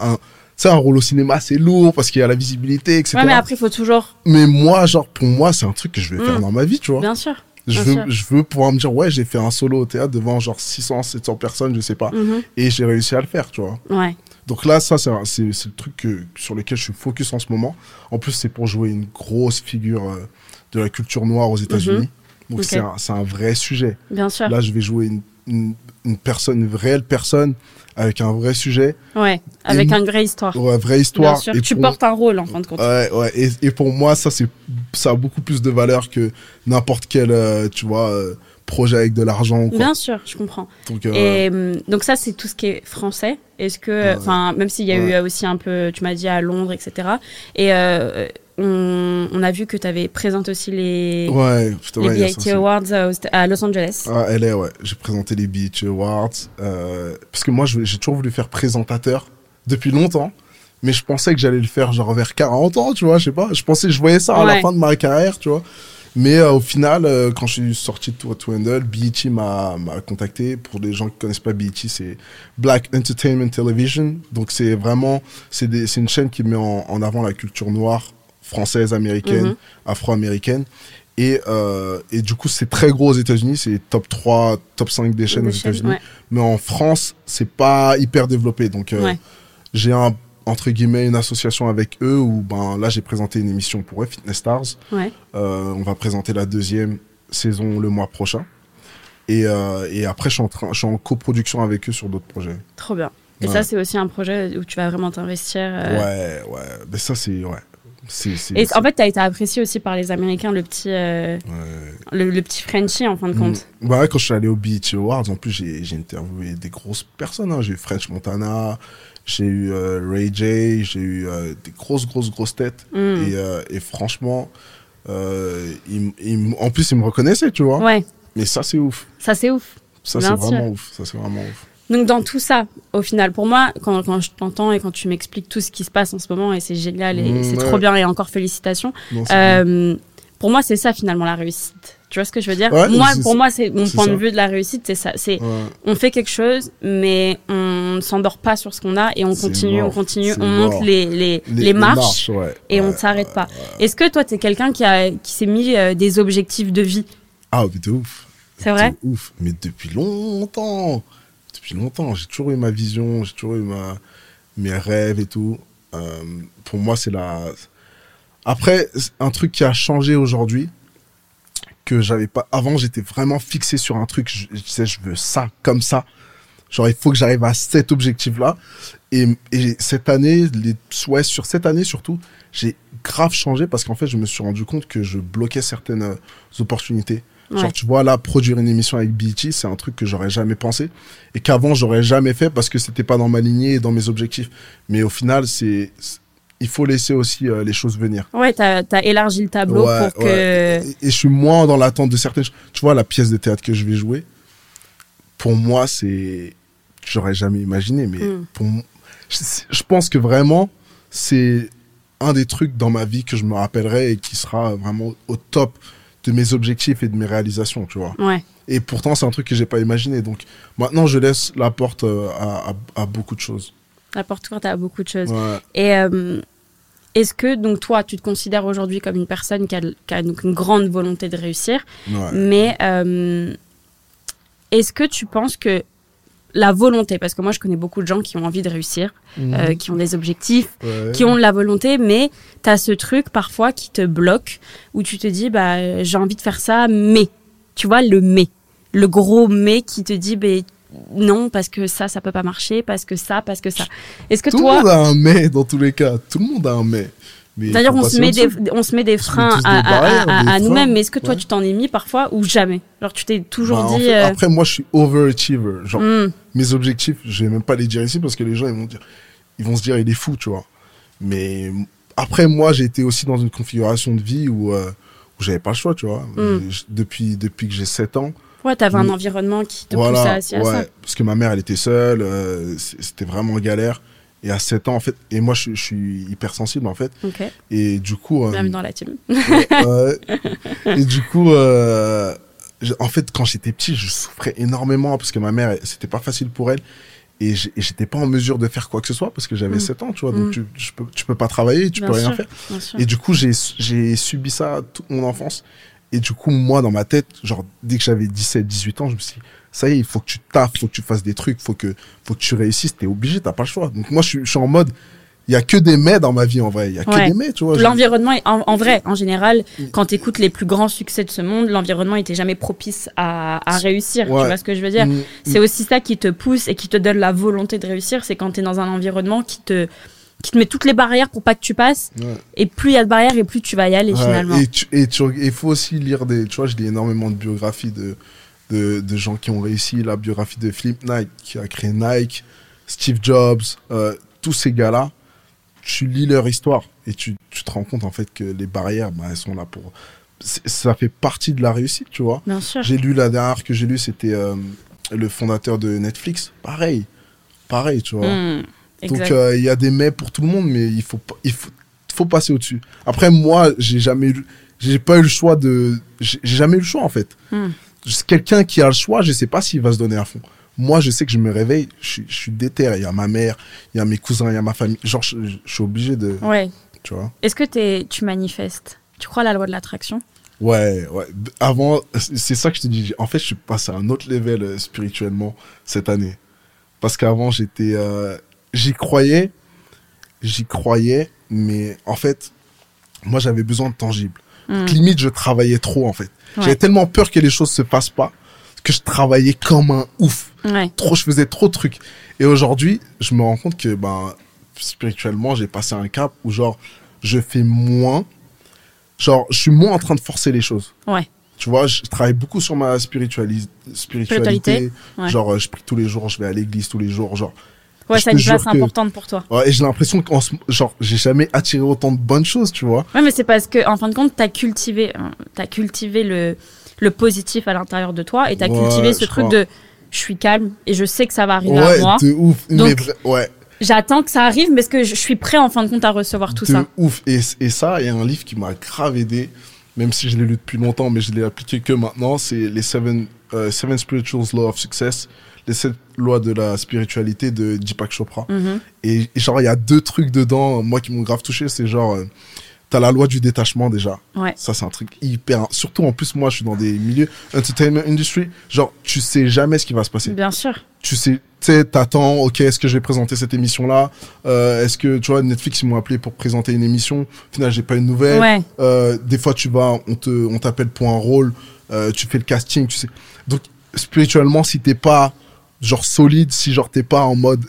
sais, un rôle au cinéma, c'est lourd parce qu'il y a la visibilité, etc. Ouais, mais après, il faut toujours. Mais moi, genre, pour moi, c'est un truc que je vais faire Mm. dans ma vie, tu vois. Bien sûr. Je veux, sûr. je veux pouvoir me dire, ouais, j'ai fait un solo au théâtre devant genre 600, 700 personnes, je sais pas. Mhm. Et j'ai réussi à le faire, tu vois. Ouais. Donc là, ça, c'est le truc que, sur lequel je suis focus en ce moment. En plus, c'est pour jouer une grosse figure euh, de la culture noire aux États-Unis. Donc Ok. c'est un, vrai sujet. Bien sûr. Là, je vais jouer une, une, une personne, une réelle personne avec un vrai sujet, Ouais. Avec une vraie histoire. une vraie histoire. Bien sûr. Et Tu pour- portes un rôle, en fin de compte. Ouais, ouais. Et, et pour moi, ça, c'est, ça a beaucoup plus de valeur que n'importe quel, euh, tu vois, euh, projet avec de l'argent. Bien sûr, je comprends. Donc, euh, Et hum, donc ça, c'est tout ce qui est français. Est-ce que, Ouais. enfin, même s'il y a eu Ouais. euh, aussi un peu, tu m'as dit à Londres, etc. Et euh, on, on a vu que tu avais présenté aussi les, ouais, putain, les BIT. Awards euh, à Los Angeles. Ah, elle est, ouais. J'ai présenté les Beach Awards. euh, parce que moi, j'ai toujours voulu faire présentateur depuis longtemps. Mais je pensais que j'allais le faire genre vers 40 ans, tu vois, je sais pas. Je pensais, je voyais ça à la fin de ma carrière, tu vois. Mais euh, au final, euh, quand je suis sorti de Tour to Handle, BET m'a contacté. Pour les gens qui connaissent pas BET, c'est Black Entertainment Television. Donc c'est vraiment, c'est une chaîne qui met en, en avant la culture noire, française, américaine, Mhm. afro-américaine. Et, euh, et du coup, c'est très gros aux États-Unis. C'est top 3, top 5 des chaînes Des aux États-Unis. ouais. Mais en France, c'est pas hyper développé. Donc, euh, Ouais. j'ai un, entre guillemets, une association avec eux où, ben, là, j'ai présenté une émission pour eux, Fitness Stars. Ouais. Euh, on va présenter la deuxième saison le mois prochain. Et, euh, et après, je suis en, train, je suis en coproduction avec eux sur d'autres projets. Trop bien. Et Ouais. ça, c'est aussi un projet où tu vas vraiment t'investir. euh, Ouais, ouais. Mais ça, c'est. Ouais. C'est. c'est- Et c'est- en fait, tu as été apprécié aussi par les Américains, le petit, euh, ouais. le, le petit Frenchie, en fin de compte. Mm. Bah ouais, quand je suis allé au Beach Awards, en plus, j'ai j'ai interviewé des grosses personnes. hein. J'ai eu French Montana, j'ai eu euh, Ray J, j'ai eu euh, des grosses, grosses, grosses têtes. Mm. Et, euh, et franchement, en plus, ils me reconnaissaient, tu vois. Ouais, Mais ça, c'est ouf. ça, c'est ouf. Ça, c'est vraiment ouf. Ça, c'est vraiment ouf. Donc dans tout ça, au final, pour moi, quand, quand je t'entends et quand tu m'expliques tout ce qui se passe en ce moment, et c'est génial, et Mmh, c'est ouais. trop bien, et encore félicitations, Non, euh, pour moi, c'est ça finalement la réussite. Tu vois ce que je veux dire? Ouais, Moi, pour moi, c'est mon point ça. de vue de la réussite, c'est ça. C'est Ouais. on fait quelque chose, mais on ne s'endort pas sur ce qu'on a et on continue, on continue, on monte les, les, les, marches, ouais. et on ne s'arrête pas. Est-ce que toi, tu es quelqu'un qui, a, qui s'est mis euh, des objectifs de vie? Ah, mais ouf. C'est vrai? Ouf. Mais depuis longtemps. Depuis longtemps. J'ai toujours eu ma vision, j'ai toujours eu ma, mes rêves et tout. Euh, pour moi, c'est la. Après, un truc qui a changé aujourd'hui, que j'avais pas. Avant, j'étais vraiment fixé sur un truc. Je, je disais, je veux ça, comme ça. Genre, il faut que j'arrive à cet objectif-là. Et, et cette année, les, ouais, sur cette année surtout, j'ai grave changé parce qu'en fait, je me suis rendu compte que je bloquais certaines euh, opportunités. Ouais. Genre, tu vois, là, produire une émission avec BET, c'est un truc que j'aurais jamais pensé et qu'avant, j'aurais jamais fait parce que c'était pas dans ma lignée et dans mes objectifs. Mais au final, c'est- il faut laisser aussi euh, les choses venir. Ouais, tu as, élargi le tableau Ouais, pour que. Et, et je suis moins dans l'attente de certaines choses. Tu vois, la pièce de théâtre que je vais jouer, pour moi, c'est. J'aurais jamais imaginé, mais Mm. pour je, je pense que vraiment, c'est un des trucs dans ma vie que je me rappellerai et qui sera vraiment au top de mes objectifs et de mes réalisations, tu vois. Ouais. Et pourtant, c'est un truc que j'ai pas imaginé. Donc maintenant, je laisse la porte euh, à, à- à beaucoup de choses. La porte ouverte à beaucoup de choses. Ouais. Et euh, est-ce que, donc, toi, tu te considères aujourd'hui comme une personne qui a, qui a donc une grande volonté de réussir, Ouais. mais euh, est-ce que tu penses que la volonté, parce que moi, je connais beaucoup de gens qui ont envie de réussir, euh, qui ont des objectifs, Ouais. qui ont de la volonté, mais tu as ce truc parfois qui te bloque, où tu te dis, bah, j'ai envie de faire ça, mais, tu vois, le mais, le gros mais qui te dit, bah, non, parce que ça, ça peut pas marcher, parce que ça, parce que ça. Est-ce que Tout toi, le monde a un mais dans tous les cas. Tout le monde a un mais. Mais il D'ailleurs, on se, met des, on se met des freins à, nous-mêmes, mais est-ce que toi, Ouais. tu t'en es mis parfois ou jamais? Genre, tu t'es toujours Bah, en dit. fait, euh, Après, moi, je suis overachiever. Genre, hmm, mes objectifs, je vais même pas les dire ici parce que les gens, ils vont dire, ils vont se dire, il est fou, tu vois. Mais après, moi, j'ai été aussi dans une configuration de vie où, euh, où j'avais pas le choix, tu vois. Mm. J'ai- Depuis, depuis que j'ai 7 ans. Ouais, t'avais un Mm. environnement qui te voilà. poussait à, à ouais, ça. parce que ma mère, elle était seule. euh, C'était vraiment galère. Et à 7 ans, en fait, et moi, je, je suis hypersensible, en fait. Ok, Et du coup, euh, bienvenue dans la team. *laughs* Ouais. et du coup, euh, en fait, quand j'étais petit, je souffrais énormément parce que ma mère, c'était pas facile pour elle. Et j'étais pas en mesure de faire quoi que ce soit parce que j'avais Mm. 7 ans, tu vois. Mm. Donc, tu, tu, peux, tu peux pas travailler, tu Bien peux rien faire. Et du coup, j'ai subi ça toute mon enfance. Et du coup, moi, dans ma tête, genre, dès que j'avais 17, 18 ans, je me suis dit, ça y est, il faut que tu taffes, faut que tu fasses des trucs, faut que, faut que tu réussisses, t'es obligé, t'as pas le choix. Donc moi, je suis, je suis en mode, il y a que des mais dans ma vie, en vrai. Il y a que des mais, tu vois. L'environnement, en, en vrai, en général, Mm. quand tu écoutes les plus grands succès de ce monde, l'environnement était jamais propice à, à réussir. Ouais. Tu vois ce que je veux dire? Mm, C'est aussi ça qui te pousse et qui te donne la volonté de réussir. C'est quand tu es dans un environnement qui te, qui te met toutes les barrières pour pas que tu passes. ouais. Et plus il y a de barrières et plus tu vas y aller Ouais, finalement. Et tu- et tu- faut aussi lire des. Tu vois, je lis énormément de biographies de, de, de gens qui ont réussi. La biographie de Philip Knight, qui a créé Nike, Steve Jobs, euh, tous ces gars-là. Tu lis leur histoire et tu, tu te rends compte en fait que les barrières, bah, elles sont là pour. Ça fait partie de la réussite, tu vois. Bien sûr. J'ai lu la dernière que j'ai lu, c'était euh, le fondateur de Netflix. Pareil, pareil, tu vois. Mm, exact. euh, il y a des mais pour tout le monde, mais il faut il faut, faut passer au-dessus. Après moi, j'ai jamais eu, j'ai pas eu le choix de, j'ai jamais eu le choix en fait. Hmm. Quelqu'un qui a le choix, je sais pas s'il va se donner à fond. Moi, je sais que je me réveille, je, suis- je suis déter. Il y a ma mère, il y a mes cousins, il y a ma famille. Genre, je, je- je suis obligé de, Ouais. tu vois. Est-ce que t'es- tu manifestes? Tu crois à la loi de l'attraction? Ouais, ouais. Avant, c'est c'est ça que je te dis. En fait, je suis passé à un autre level euh, spirituellement cette année. Parce qu'avant, j'étais, euh, j'y croyais, j'y croyais, mais en fait, moi, j'avais besoin de tangible. Mm. Donc, limite, je travaillais trop, en fait. Ouais. J'avais tellement peur que les choses se passent pas que je travaillais comme un ouf. Ouais. Trop, je faisais trop de trucs. Et aujourd'hui, je me rends compte que, ben, spirituellement, j'ai passé un cap où, genre, je fais moins. Genre, je suis moins en train de forcer les choses. Ouais. Tu vois, je travaille beaucoup sur ma spiritualis- spiritualité. Spiritualité, ouais. Genre, euh, je prie tous les jours, je vais à l'église tous les jours. Genre, Ouais, Je ça a une place que- importante pour toi. ouais, et j'ai l'impression qu'en ce- genre, j'ai jamais attiré autant de bonnes choses, tu vois. Ouais, mais c'est parce que, en fin de compte, t'as cultivé, euh, t'as cultivé le, le positif à l'intérieur de toi et t'as Ouais, cultivé ce truc crois. de je suis calme et je sais que ça va arriver Ouais, à moi. de ouf. Donc, ouais, J'attends que ça arrive parce que je je suis prêt en fin de compte à recevoir tout de ça. ouf. Et, et ça, il y a un livre qui m'a grave aidé, même si je l'ai lu depuis longtemps, mais je l'ai appliqué que maintenant. C'est les Seven, euh, Seven Spiritual Laws of Success, les sept lois de la spiritualité de Deepak Chopra. Mhm. Et, et genre, il y a deux trucs dedans, moi, qui m'ont grave touché. C'est genre, euh, t'as la loi du détachement déjà. Ouais. Ça, c'est un truc hyper. Surtout en plus, moi, je suis dans des milieux entertainment industry. Genre, tu sais jamais ce qui va se passer. Bien sûr. Tu sais, tu t'attends, ok, est-ce que je vais présenter cette émission-là? Euh, Est-ce que, tu vois, Netflix, ils m'ont appelé pour présenter une émission. Au final, j'ai pas une nouvelle. Ouais. Euh, des fois, tu vas, on te, on t'appelle pour un rôle, euh, tu fais le casting, tu sais. Donc, spirituellement, si t'es pas, genre, solide, si, genre, t'es pas en mode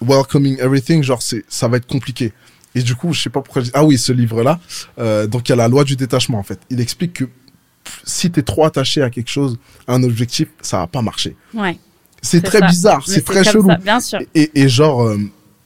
welcoming everything, genre, c'est, ça va être compliqué. Et du coup, je sais pas pourquoi. Ah oui, ce livre-là. Euh, donc, il y a la loi du détachement, en fait. Il explique que pff, si t'es trop attaché à quelque chose, à un objectif, ça va pas marcher. Ouais. C'est très ça. bizarre, c'est très chelou. ça, bien sûr. Et, et genre, euh,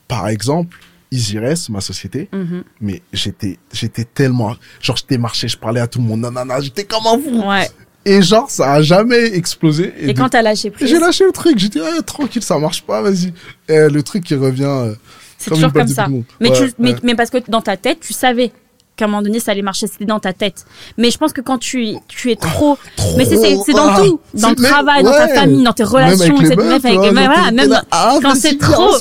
par exemple, EasyRest, ma société, Mhm. mais j'étais j'étais tellement genre j'étais marché je parlais à tout le monde nanana j'étais comme un fou Ouais. et genre ça a jamais explosé Et, de- quand t'as lâché prise, j'ai lâché le truc j'étais ah, tranquille ça marche pas vas-y et le truc qui revient euh, c'est toujours comme ça. Mais, Ouais, tu, mais, mais parce que dans ta tête, tu savais qu'à un moment donné, ça allait marcher. C'était dans ta tête. Mais je pense que quand tu, tu es trop. Trop- mais c'est- c'est dans ah, tout. Dans le travail, dans ta famille, dans tes Même relations, avec les etc. meufs, Avec- vois, voilà, même ah, quand c'est trop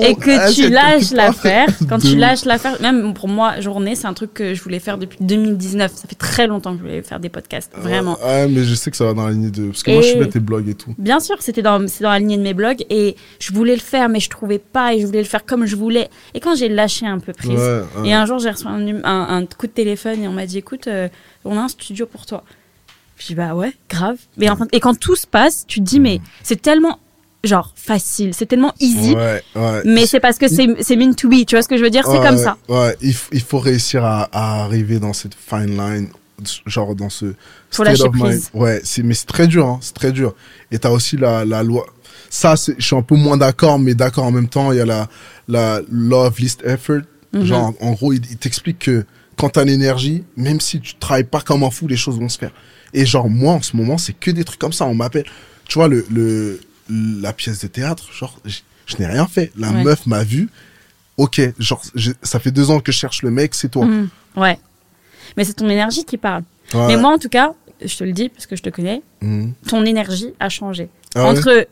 et que Ah, tu lâches l'affaire, *laughs* quand tu lâches l'affaire, même pour moi, journée, c'est un truc que je voulais faire depuis 2019. Ça fait très longtemps que je voulais faire des podcasts, vraiment. Ouais, mais je sais que ça va dans la lignée de parce que moi je là tes blogs et tout Bien sûr, c'était dans, c'est dans la lignée de mes blogs et je voulais le faire, mais je trouvais pas et je voulais le faire comme je voulais. Et quand j'ai lâché un peu prise, et un jour j'ai reçu un, un coup de téléphone et on m'a dit écoute, euh, on a un studio pour toi. Je dis bah ouais, grave. Mais enfin, et quand tout se passe, tu te dis mais c'est tellement genre facile, c'est tellement easy. ouais, ouais. Mais c'est parce que c'est c'est meant to be, tu vois ce que je veux dire? C'est Ouais, comme ça. Ouais, il, il faut réussir à, à arriver dans cette fine line, genre dans ce Faut state of mind. Ouais, c'est mais c'est très dur, hein, c'est très dur. Et t'as aussi la, la loi. Ça, je suis un peu moins d'accord, mais d'accord en même temps. Il y a la la of least effort. Mhm. Genre, en gros, il, il t'explique que quand t'as l'énergie, même si tu travailles pas comme un fou, les choses vont se faire. Et genre moi, en ce moment, c'est que des trucs comme ça. On m'appelle. Tu vois le le la pièce de théâtre, genre je, je n'ai rien fait. La Ouais. meuf m'a vu. Ok, genre je- ça fait deux ans que je cherche le mec, c'est toi. Mhm. Ouais. Mais c'est ton énergie qui parle. Ouais. Mais moi, en tout cas, je te le dis parce que je te connais, Mhm. ton énergie a changé. Ah ouais Entre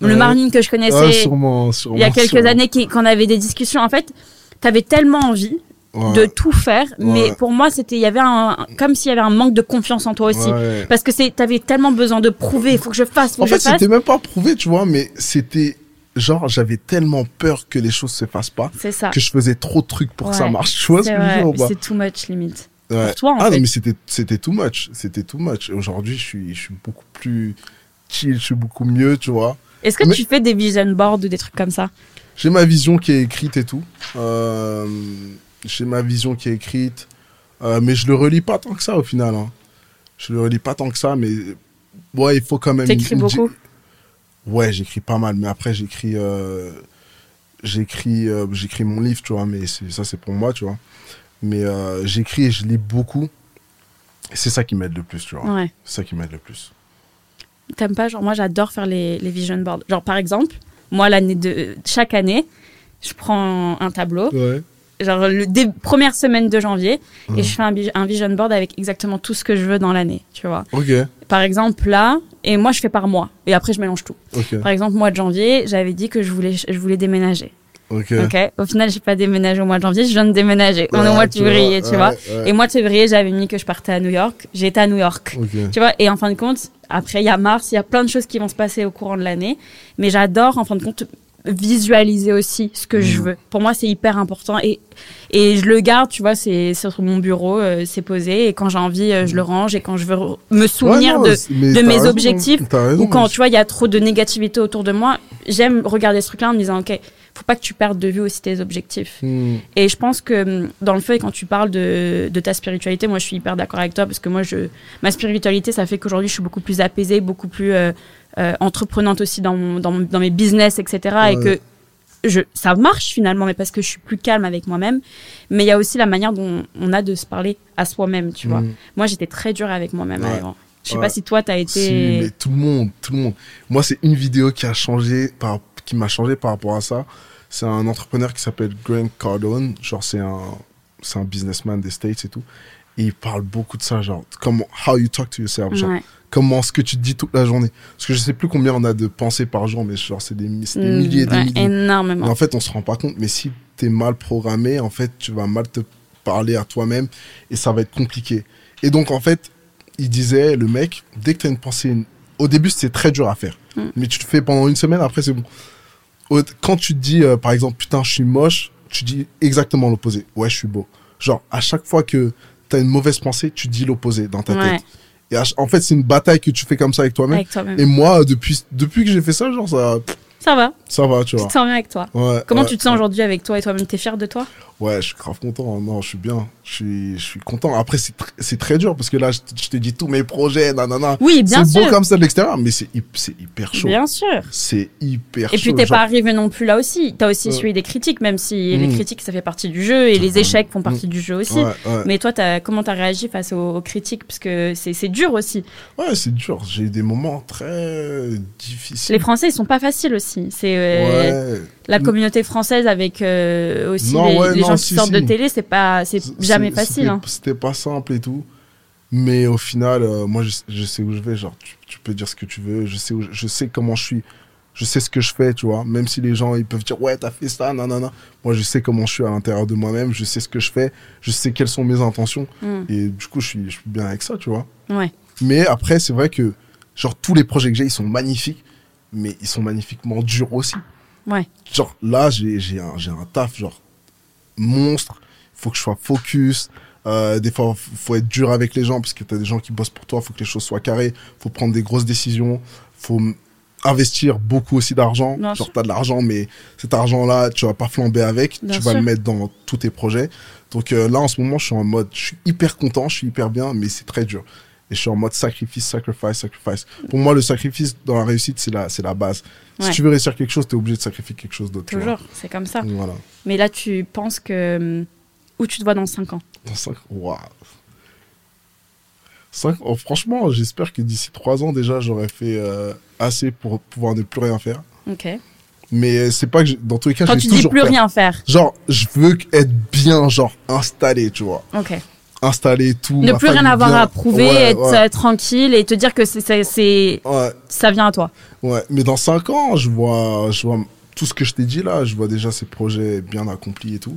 le. Marine que je Ah, connaissais sûrement, sûrement, il y a quelques sûrement. années qu'on avait des discussions, en fait, t'avais tellement envie Ouais. de tout faire, mais Ouais. pour moi, c'était, il y avait un, comme s'il y avait un manque de confiance en toi aussi. Ouais. Parce que c'est, t'avais tellement besoin de prouver, il faut que je fasse, faut En que fait, je fasse. c'était même pas prouvé, tu vois, mais c'était genre, j'avais tellement peur que les choses se fassent pas C'est ça. que je faisais trop de trucs pour que ça marche. Tu vois ce C'est que c'est too much limite. Ouais. Pour toi, en ah fait. non, mais c'était, c'était too much. C'était too much. Aujourd'hui, je suis, je suis beaucoup plus chill, je suis beaucoup mieux, tu vois. Est-ce que Mais- tu fais des vision boards ou des trucs comme ça? J'ai ma vision qui est écrite et tout. Euh, j'ai ma vision qui est écrite. Euh, mais je le relis pas tant que ça au final. hein. Je le relis pas tant que ça, mais ouais, il faut quand même. T'écris beaucoup? Ouais, j'écris pas mal, mais après j'écris, euh, j'écris, euh, j'écris mon livre, tu vois. Mais c'est- ça c'est pour moi, tu vois. Mais j'écris et je lis beaucoup. C'est ça qui m'aide le plus, tu vois. Ouais. C'est ça qui m'aide le plus. T'aimes pas Genre, moi, j'adore faire les, les vision boards. Genre, par exemple, moi, l'année de chaque année, je prends un tableau, Ouais. Genre le dé- première semaine de janvier, et je fais un, vision board avec exactement tout ce que je veux dans l'année, tu vois. Ok. Par exemple, là, et moi, je fais par mois, et après, je mélange tout. Ok. Par exemple, mois de janvier, j'avais dit que je voulais, je voulais déménager. Ok. Ok. Au final, j'ai pas déménagé au mois de janvier, je viens de déménager. On est au mois de février, tu vois. ouais. Et mois de février, j'avais mis que je partais à New York. J'étais à New York. Ok. Tu vois, et en fin de compte, après, il y a mars, il y a plein de choses qui vont se passer au courant de l'année. Mais j'adore, en fin de compte, visualiser aussi ce que je Mhm. veux. Pour moi, c'est hyper important. Et, et je le garde, tu vois, c'est sur mon bureau, euh, c'est posé. Et quand j'ai envie, euh, je le range. Et quand je veux me souvenir Ouais, non, de, de mes raison, objectifs, raison, ou quand, mais- tu vois, il y a trop de négativité autour de moi, j'aime regarder ce truc-là en me disant, OK, faut pas que tu perdes de vue aussi tes objectifs. Hmm. Et je pense que hum, dans le feu, et quand tu parles de, de ta spiritualité, moi je suis hyper d'accord avec toi parce que moi, je, ma spiritualité, ça fait qu'aujourd'hui je suis beaucoup plus apaisée, beaucoup plus euh, euh, entreprenante aussi dans, mon- dans, mon- dans mes business, etc. Et que je, ça marche finalement, mais parce que je suis plus calme avec moi-même. Mais il y a aussi la manière dont on a de se parler à soi-même, tu vois. Hmm. Moi j'étais très dure avec moi-même Ouais. avant. Je sais Ouais. pas si toi, tu as Si, été. mais tout le monde, tout le monde. Moi, c'est une vidéo qui a changé, par, qui m'a changé par rapport à ça. C'est un entrepreneur qui s'appelle Grant Cardone. Genre, c'est un, c'est un businessman des States et tout. Et il parle beaucoup de ça, genre, comment, how you talk to yourself, genre, Ouais. comment ce que tu te dis toute la journée. Parce que je sais plus combien on a de pensées par jour, mais genre, c'est des, Mm, milliers et des ouais, milliers. énormément. En fait, on se rend pas compte. Mais si t'es mal programmé, en fait, tu vas mal te parler à toi-même et ça va être compliqué. Et donc, en fait, il disait, le mec, dès que t'as une pensée, au début, c'est très dur à faire. Mm. Mais tu le fais pendant une semaine, après, c'est bon. Quand tu te dis, euh, par exemple, putain, je suis moche, tu dis exactement l'opposé. Ouais, je suis beau. Genre, à chaque fois que t'as une mauvaise pensée, tu dis l'opposé dans ta Ouais. tête. Et en fait, c'est une bataille que tu fais comme ça avec toi-même. Et moi, depuis, depuis que j'ai fait ça, genre, ça, Ça va, ça va, tu tu vois. te sens bien avec toi. Ouais, Comment ouais, tu te sens aujourd'hui avec toi et toi-même? T'es fier de toi? Ouais, je suis grave content. Non, je suis bien. Je suis, je suis content. Après, c'est tr- c'est très dur parce que là, je, te- je te dis tous mes projets, nanana. Oui, bien C'est sûr. beau comme ça de l'extérieur, mais c'est hy- c'est hyper chaud. Bien sûr. C'est hyper Et chaud. puis t'es genre- pas arrivé non plus là aussi. T'as aussi Ouais. suivi des critiques, même si les Mm. critiques ça fait partie du jeu et les échecs font partie du jeu aussi. Ouais, ouais. Mais toi, as, comment t'as réagi face aux, aux critiques? Parce que c'est c'est dur aussi. Ouais, c'est dur. J'ai eu des moments très difficiles. Les Français, ils sont pas faciles aussi. C'est euh, Ouais. La communauté française avec euh, aussi Non, les, ouais, les non, gens si, qui sortent si. de télé, c'est pas, c'est jamais facile. c'était- hein. C'était pas simple et tout. Mais au final, euh, moi, je, je sais où je vais. Genre, tu, tu peux dire ce que tu veux. Je sais, où je, sais comment je suis. Je sais ce que je fais, tu vois. Même si les gens, ils peuvent dire, ouais, t'as fait ça, nanana. Moi, je sais comment je suis à l'intérieur de moi-même. Je sais ce que je fais. Je sais quelles sont mes intentions. Mm. Et du coup, je suis, je suis bien avec ça, tu vois. Ouais. Mais après, c'est vrai que, genre, tous les projets que j'ai, ils sont magnifiques. Mais ils sont magnifiquement durs aussi. Ouais. Genre, là, j'ai un, un taf, genre, monstre. Il faut que je sois focus. Euh, des fois, il faut être dur avec les gens parce que tu as des gens qui bossent pour toi. Il faut que les choses soient carrées. Il faut prendre des grosses décisions. Il faut investir beaucoup aussi d'argent. Genre, sûr. tu as de l'argent, mais cet argent-là, tu vas pas flamber avec. Bien tu vas sûr. le mettre dans tous tes projets. Donc euh, là, en ce moment, je suis en mode, je suis hyper content, je suis hyper bien, mais c'est très dur. Et je suis en mode sacrifice, sacrifice, sacrifice. Pour moi, le sacrifice dans la réussite, c'est la, c'est la base. Ouais. Si tu veux réussir quelque chose, tu es obligé de sacrifier quelque chose d'autre. Toujours, c'est comme ça. Voilà. Mais là, tu penses que où tu te vois dans 5 ans? Dans cinq- Waouh. Cinq- oh, franchement, j'espère que d'ici trois ans, déjà, j'aurais fait euh, assez pour pouvoir ne plus rien faire. Ok. Mais euh, c'est pas que, dans tous les cas, Quand je vais tu dis plus faire. rien faire. Genre, je veux être bien, genre, installé, tu vois. Ok. Installé et tout. Ne plus rien avoir à prouver, Ouais, être ouais, tranquille et te dire que c'est, c'est, c'est- ouais, ça vient à toi. ouais. Mais dans 5 ans, je vois, je vois tout ce que je t'ai dit là, je vois déjà ces projets bien accomplis et tout.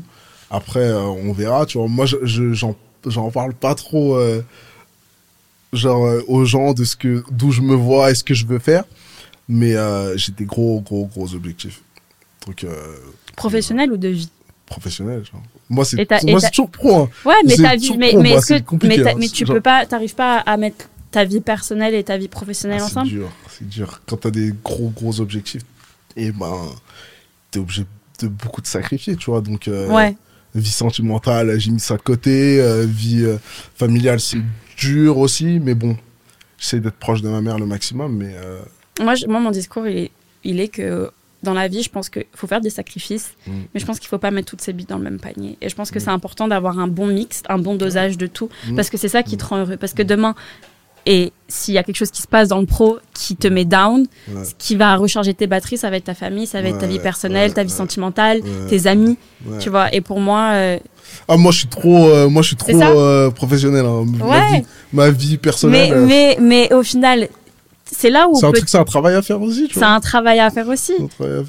Après, euh, on verra, tu vois. Moi, je, je- j'en, j'en parle pas trop, euh, genre, euh, aux gens de ce que, d'où je me vois et ce que je veux faire. Mais j'ai des gros, gros, gros objectifs. Donc, Professionnel ou de vie? Professionnels, genre. Moi, c'est, moi, c'est toujours pro, hein. Ouais, mais C'est ta vie, mais, pro, mais moi, est-ce c'est que, compliqué, mais, t'as- hein. mais tu Genre- peux pas, t'arrives pas à mettre ta vie personnelle et ta vie professionnelle Ah, c'est ensemble? dur, c'est dur. Quand t'as des gros, gros objectifs, et ben, t'es obligé de beaucoup de sacrifier, tu vois. Donc, euh, Ouais. vie sentimentale, j'ai mis ça de côté. euh, vie euh, familiale, c'est dur aussi, mais bon, j'essaie d'être proche de ma mère le maximum, mais Moi, je- moi, mon discours, il est, il est que dans la vie, je pense qu'il faut faire des sacrifices, Mm. mais je pense qu'il faut pas mettre toutes ses billes dans le même panier. Et je pense que Mm. c'est important d'avoir un bon mix, un bon dosage de tout, Mm. parce que c'est ça qui te rend heureux. Parce que demain, et s'il y a quelque chose qui se passe dans le pro qui te met down, ouais, ce qui va recharger tes batteries, ça va être ta famille, ça va être ta vie personnelle, ouais, ta vie sentimentale, tes amis, tu vois. Et pour moi, euh, Ah, moi, je suis trop, euh, moi, je suis trop euh, professionnel. hein. Ma, vie, ma vie personnelle, mais, euh, mais, mais au final, c'est là où c'est un truc, c'est un travail à faire aussi, c'est un travail à faire aussi.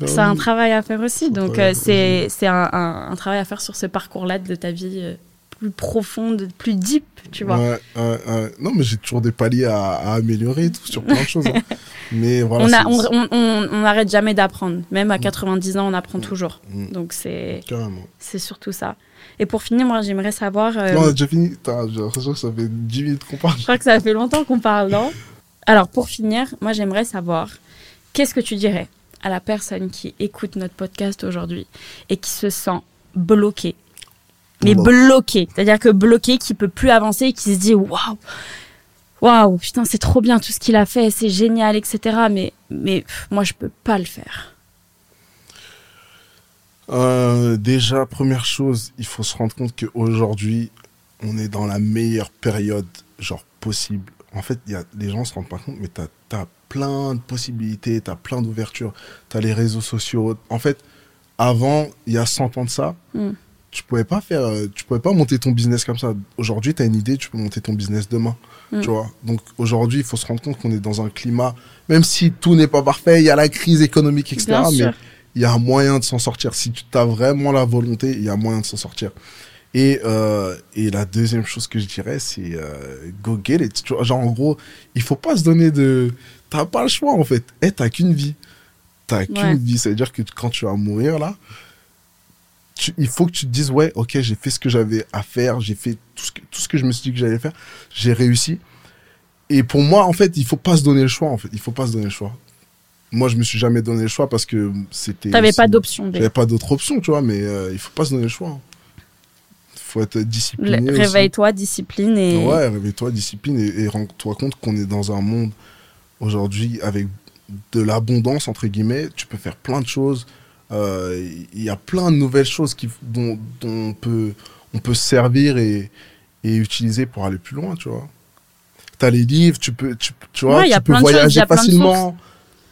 C'est un travail à faire aussi. Donc, euh, c'est c'est un, travail à faire sur ce parcours-là de ta vie euh, plus profonde, plus deep, tu vois. Ouais. Non, mais j'ai toujours des paliers à, à améliorer tout, sur plein de choses. hein. *laughs* Mais voilà. on n'arrête jamais d'apprendre. Même à 90 ans, on apprend toujours. Mm. Donc, c'est c'est surtout ça. Et pour finir, moi, j'aimerais savoir... euh, Non, on a déjà fini. J'ai l'impression que ça fait 10 minutes qu'on parle. je crois que ça fait longtemps qu'on parle, non? Alors, pour finir, moi, j'aimerais savoir, qu'est-ce que tu dirais à la personne qui écoute notre podcast aujourd'hui et qui se sent bloquée? Mais Wow. bloquée. C'est-à-dire que bloquée, qui peut plus avancer et qui se dit waouh, waouh, putain, c'est trop bien tout ce qu'il a fait, c'est génial, etc. Mais, mais pff, moi, je peux pas le faire. Euh, déjà, première chose, il faut se rendre compte qu'aujourd'hui, on est dans la meilleure période, genre, possible. En fait, il y a, les gens se rendent pas compte, mais t'as as plein de possibilités, t'as plein d'ouvertures, t'as les réseaux sociaux. En fait, avant, il y a 100 ans de ça, Mm. tu pouvais pas faire, euh, tu pouvais pas monter ton business comme ça. Aujourd'hui, tu as une idée, tu peux monter ton business demain. Mm. Tu vois. Donc aujourd'hui, il faut se rendre compte qu'on est dans un climat, même si tout n'est pas parfait, il y a la crise économique, etc. Bien mais il y a un moyen de s'en sortir. Si tu as vraiment la volonté, il y a moyen de s'en sortir. Et, euh, et la deuxième chose que je dirais, c'est euh, go get it. Genre, en gros, il faut pas se donner de. T'as pas le choix, en fait. Eh, t'as qu'une vie. T'as qu'une Ouais. vie. Ça veut dire que quand tu vas mourir, là, tu- il faut que tu te dises, ouais, ok, j'ai fait ce que j'avais à faire, j'ai fait tout ce, que, tout ce que je me suis dit que j'allais faire, j'ai réussi. Et pour moi, en fait, il faut pas se donner le choix, en fait. Il faut pas se donner le choix. Moi, je me suis jamais donné le choix parce que c'était. T'avais pas d'option. j'avais pas d'autre option, tu vois, mais euh, il faut pas se donner le choix. Faut être discipliné. Réveille-toi, discipline et. Ouais, réveille-toi, discipline et, et rends-toi compte qu'on est dans un monde aujourd'hui avec de l'abondance, entre guillemets. Tu peux faire plein de choses. Euh, Il y a plein de nouvelles choses qui, dont, dont on, peut, on peut se servir et, et utiliser pour aller plus loin, tu vois. Tu as les livres, tu peux, tu, tu vois, Ouais, tu peux choses, voyager facilement.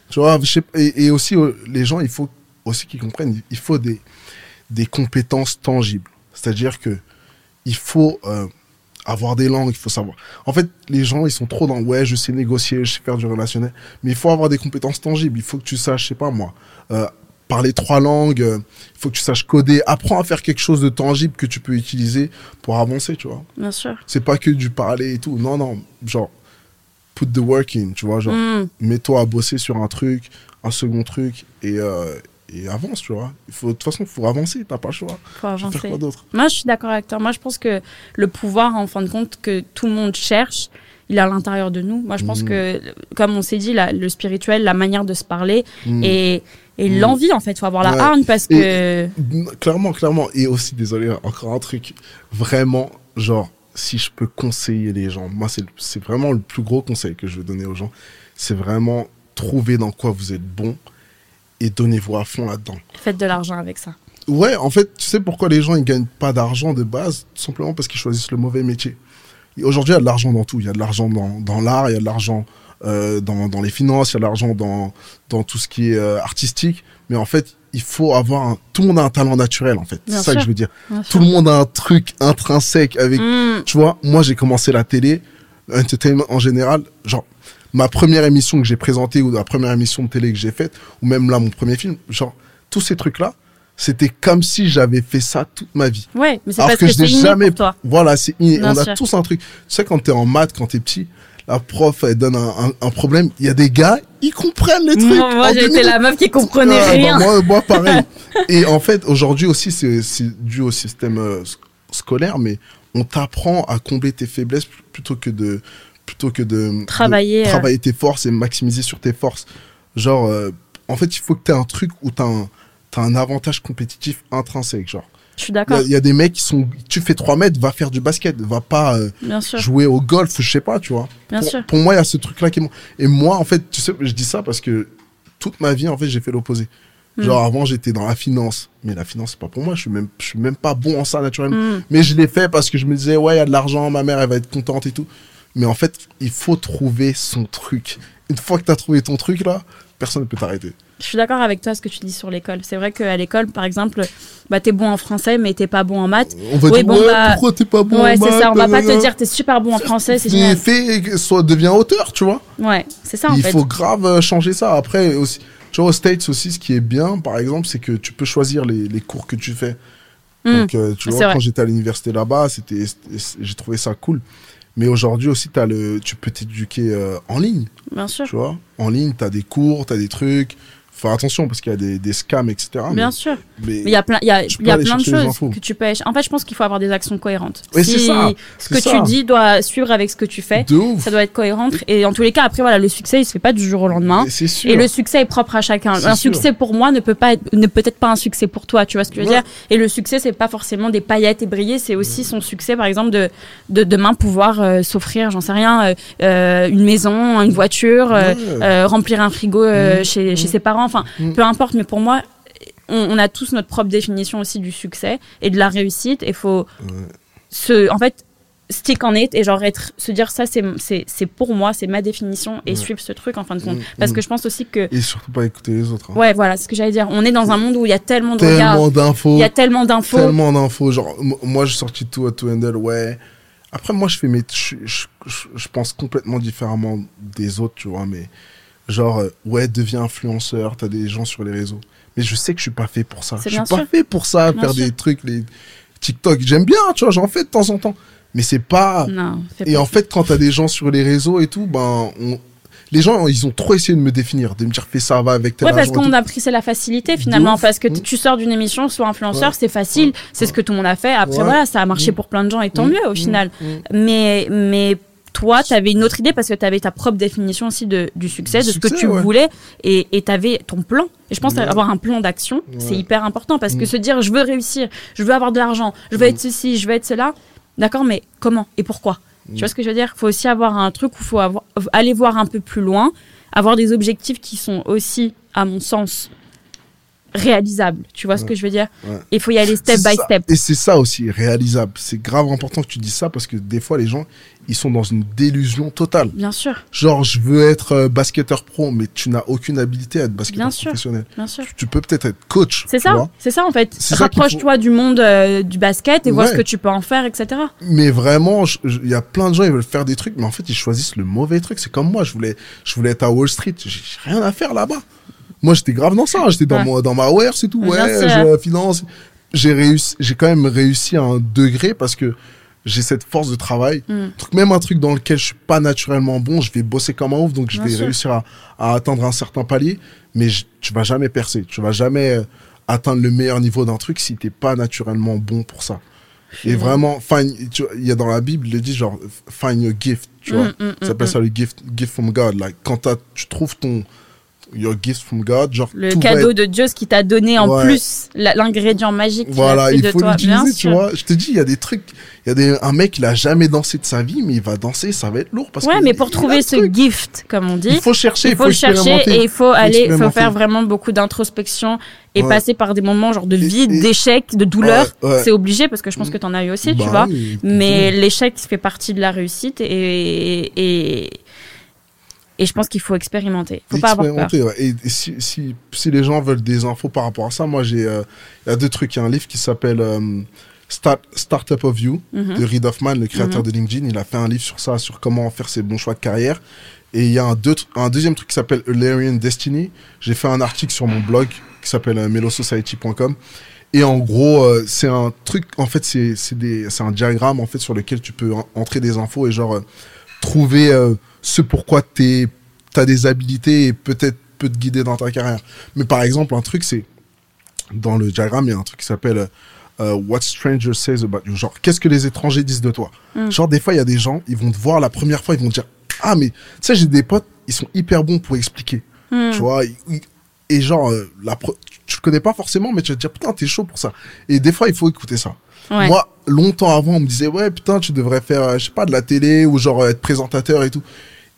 Tu vois, et, et aussi, euh, les gens, il faut aussi qu'ils comprennent, il faut des, des compétences tangibles. C'est-à-dire que il faut euh, avoir des langues, il faut savoir. En fait, les gens, ils sont trop dans ouais, je sais négocier, je sais faire du relationnel, mais il faut avoir des compétences tangibles. Il faut que tu saches, je sais pas moi, euh, parler trois langues. euh, il faut que tu saches coder. Apprends à faire quelque chose de tangible que tu peux utiliser pour avancer, tu vois. Bien sûr. C'est pas que du parler et tout. Non, non, genre put the work in, tu vois, genre Mm. mets-toi à bosser sur un truc, un second truc et euh, et avance, tu vois. Il faut de toute façon, il faut avancer, t'as pas le choix. Faut Tu vas faire avancer. quoi d'autre? Moi, je suis d'accord avec toi. Moi, je pense que le pouvoir, en fin de compte, que tout le monde cherche, il est à l'intérieur de nous. Moi, je pense Mhm. que, comme on s'est dit, la- le spirituel, la manière de se parler Mm. et, et Mhm. l'envie, en fait. Il faut avoir la Ouais. hargne parce que. Clairement, clairement. Et aussi, désolé, encore un truc. Vraiment, genre, si je peux conseiller les gens, moi, c'est vraiment le plus gros conseil que je veux donner aux gens. C'est vraiment trouver dans quoi vous êtes bon et donnez-vous à fond là-dedans. Faites de l'argent avec ça. Ouais, en fait, tu sais pourquoi les gens ils gagnent pas d'argent de base? Tout simplement parce qu'ils choisissent le mauvais métier. Aujourd'hui, il y a de l'argent dans tout. Il y a de l'argent dans, dans l'art, il y a de l'argent euh, dans, dans les finances, il y a de l'argent dans, dans tout ce qui est euh, artistique. Mais en fait, il faut avoir un... tout le monde a un talent naturel en fait. C'est ça que je veux dire. Bien Tout le monde a un truc intrinsèque avec. Mm. Tu vois, moi j'ai commencé la télé, entertainment en général, genre ma première émission que j'ai présentée ou la première émission de télé que j'ai faite ou même là mon premier film, genre tous ces trucs là, c'était comme si j'avais fait ça toute ma vie. Ouais, mais c'est parce que que, je n'ai jamais. pour toi. Voilà, c'est inné. On a sûr. tous un truc. Tu sais, quand t'es en maths, quand t'es petit, la prof, elle donne un, un- un problème. Il y a des gars, ils comprennent les trucs. *laughs* Moi, minutes. la meuf qui comprenait Ah, bah, rien. moi, moi, pareil. *laughs* Et en fait, aujourd'hui aussi, c'est dû au système euh, sc- scolaire, mais on t'apprend à combler tes faiblesses plutôt que de plutôt que de Travailler, de euh. travailler tes forces et maximiser sur tes forces. Genre, euh, en fait, il faut que tu aies un truc où tu as un, avantage compétitif intrinsèque. Genre, Je suis d'accord, il y a des mecs qui sont. Tu fais 3 mètres, va faire du basket, va pas euh, jouer au golf, je sais pas, tu vois. bien pour, sûr. pour moi, il y a ce truc-là qui est. Et moi, en fait, tu sais, je dis ça parce que toute ma vie, en fait, j'ai fait l'opposé. Mm. Genre, avant, j'étais dans la finance. Mais la finance, c'est pas pour moi. Je suis même, je suis même pas bon en ça, naturellement. Mm. Mais je l'ai fait parce que je me disais, ouais, il y a de l'argent, ma mère, elle va être contente et tout. Mais en fait, il faut trouver son truc. Une fois que tu as trouvé ton truc, là, personne ne peut t'arrêter. Je suis d'accord avec toi ce que tu dis sur l'école. C'est vrai qu'à l'école, par exemple, bah, t'es bon en français, mais t'es pas bon en maths. On va Oui, dire, bon, ouais, bah, pourquoi t'es pas bon ouais, en c'est ça. On va maths, pas te nanana. dire t'es super bon en français, c'est génial. fais- soit deviens auteur, tu vois. Ouais, c'est ça en il fait. faut grave euh, changer ça. Après, aussi, tu vois, aux States aussi, ce qui est bien, par exemple, c'est que tu peux choisir les, les cours que tu fais. Mm. Donc, euh, tu vois, quand j'étais à l'université là-bas, c'était- j'ai trouvé ça cool. Mais aujourd'hui aussi, t'as le, tu peux t'éduquer euh, en ligne, Bien sûr, tu vois. En ligne, tu as des cours, tu as des trucs. Faire attention parce qu'il y a des, des scams, etc. bien mais, sûr. mais- il y a plein, y a, y a plein de choses que tu peux. En fait, je pense qu'il faut avoir des actions cohérentes. Ça, Ce que ça. tu dis doit suivre avec ce que tu fais. Ça doit être cohérent. Et en tous les cas, après, voilà, le succès, il se fait pas du jour au lendemain. Et c'est sûr. Et le succès est propre à chacun. Un sûr. succès pour moi ne peut pas être, ne peut être pas un succès pour toi. Tu vois ce que je veux Ouais. dire? Et le succès, c'est pas forcément des paillettes et briller. C'est aussi son succès, par exemple, de, de demain pouvoir euh, s'offrir, j'en sais rien, euh, euh, une maison, une voiture, euh, Ouais. remplir un frigo Mhm. chez, chez ses parents. Enfin, Mhm. peu importe. Mais pour moi, on, on a tous notre propre définition aussi du succès et de la réussite. Et faut Ouais. se, en fait, stick en it et genre être, se dire ça, c'est, c'est, c'est pour moi, c'est ma définition et Ouais. suivre ce truc en fin de compte. Mhm. Parce que je pense aussi que Et surtout pas écouter les autres. hein. Ouais, voilà, ce que j'allais dire. On est dans un monde où il y a tellement de regards, Tellement d'infos. il y a tellement d'infos. tellement d'infos. Genre, moi, j'ai sorti tout à tout handle, ouais. Après, moi, je fais mes. Je, je, je- je pense complètement différemment des autres, tu vois, mais genre, euh, ouais, deviens influenceur, t'as des gens sur les réseaux. Mais je sais que je suis pas fait pour ça. Je suis pas sûr. fait pour ça, Bien faire sûr. des trucs, les TikTok. J'aime bien, tu vois, j'en fais de temps en temps. Mais c'est pas. Non, Et pas en fait, quand t'as des gens sur les réseaux et tout, ben, on- les gens, ils ont trop essayé de me définir, de me dire, fais ça, va avec tel Ouais, parce qu'on a pris c'est la facilité finalement, parce que tu sors d'une émission, soit influenceur, Ouais. c'est facile, Ouais. c'est ce que tout le monde a fait. Après voilà, ça a marché Mm. pour plein de gens et tant Mm. mieux au Mm. final. Mais mais toi, tu avais une autre idée parce que tu avais ta propre définition aussi de, du succès, Du de ce que tu ouais. voulais, et tu avais ton plan. Et je pense Ouais. avoir un plan d'action, c'est hyper important parce que Mm. se dire je veux réussir, je veux avoir de l'argent, je veux Mm. être ceci, je veux être cela, d'accord, mais comment et pourquoi? Tu Mm. vois ce que je veux dire? Faut aussi avoir un truc où il faut avoir, aller voir un peu plus loin, avoir des objectifs qui sont aussi, à mon sens, réalisables. Tu vois ce que je veux dire Ouais. Il faut y aller step by ça. step. Et c'est ça aussi, réalisable. C'est grave important que tu dises ça parce que des fois, les gens, ils sont dans une délusion totale. Bien sûr, Genre, je veux être euh, basketteur pro, mais tu n'as aucune habilité à être basketteur Bien sûr. professionnel. bien sûr. Tu peux peut-être être coach. C'est ça, c'est ça en fait. Faut- Rapproche-toi du monde euh, du basket et vois ce que tu peux en faire, etc. Mais vraiment, il y a plein de gens, ils veulent faire des trucs, mais en fait, ils choisissent le mauvais truc. C'est comme moi, je voulais, je voulais être à Wall Street. J'ai rien à faire là-bas. Moi, j'étais grave dans ça. J'étais dans, Ouais. mon- dans ma OR, c'est tout. Ouais, je finance. J'ai réussi, j'ai quand même réussi à un degré parce que j'ai cette force de travail. Mm. Même un truc dans lequel je suis pas naturellement bon, je vais bosser comme un ouf, donc je Bien vais sûr. réussir à, à atteindre un certain palier. Mais je- tu vas jamais percer. Tu vas jamais euh, atteindre le meilleur niveau d'un truc si t'es pas naturellement bon pour ça. Et vraiment, il y a dans la Bible, il dit genre, find your gift, tu vois. Mm, mm, ça s'appelle mm, ça le gift, gift from God. Like, quand tu trouves ton, your gift from God, genre, Le cadeau être- de Dieu, ce qui t'a donné en Ouais. plus l'ingrédient magique Voilà, il de faut l'utiliser, tu vois. Je te dis, il y a des trucs, il y a des, un mec, il a jamais dansé de sa vie, mais il va danser, ça va être lourd parce Ouais, que mais pour trouver ce truc. gift, comme on dit, il faut chercher, il faut chercher et il faut aller, il faut faire vraiment beaucoup d'introspection et Ouais. passer par des moments genre de vide, d'échec, de douleur. Ouais. C'est obligé parce que je pense que t'en as eu aussi, tu Bah vois. oui, Mais l'échec fait partie de la réussite et, et, Et je pense qu'il faut expérimenter. Faut pas avoir peur. Ouais. Et, si, si, si les gens veulent des infos par rapport à ça, moi, j'ai, euh, il y a deux trucs. Il y a un livre qui s'appelle euh, Start, Startup of You Mhm. de Reid Hoffman, le créateur de LinkedIn. Il a fait un livre sur ça, sur comment faire ses bons choix de carrière. Et il y a un, deux, un deuxième truc qui s'appelle Alarian Destiny. J'ai fait un article sur mon blog qui s'appelle euh, melosociety.com. Et en gros, euh, c'est un truc, en fait, c'est un diagramme en fait sur lequel tu peux en- entrer des infos et genre euh, trouver ce pourquoi tu as des habilités et peut-être peut te guider dans ta carrière. Mais par exemple, un truc, c'est dans le diagramme, il y a un truc qui s'appelle euh, What Strangers Says About You. Genre, qu'est-ce que les étrangers disent de toi? Mm. Genre, des fois, il y a des gens, ils vont te voir la première fois, ils vont te dire Ah, mais tu sais, j'ai des potes, ils sont hyper bons pour expliquer. Hmm. Tu vois, ils- et genre, euh, la tu le connais pas forcément, mais tu vas te dire Putain, t'es chaud pour ça. Et des fois, il faut écouter ça. Ouais. Moi, longtemps avant, on me disait Ouais, putain, tu devrais faire, euh, je sais pas, de la télé ou genre euh, être présentateur et tout.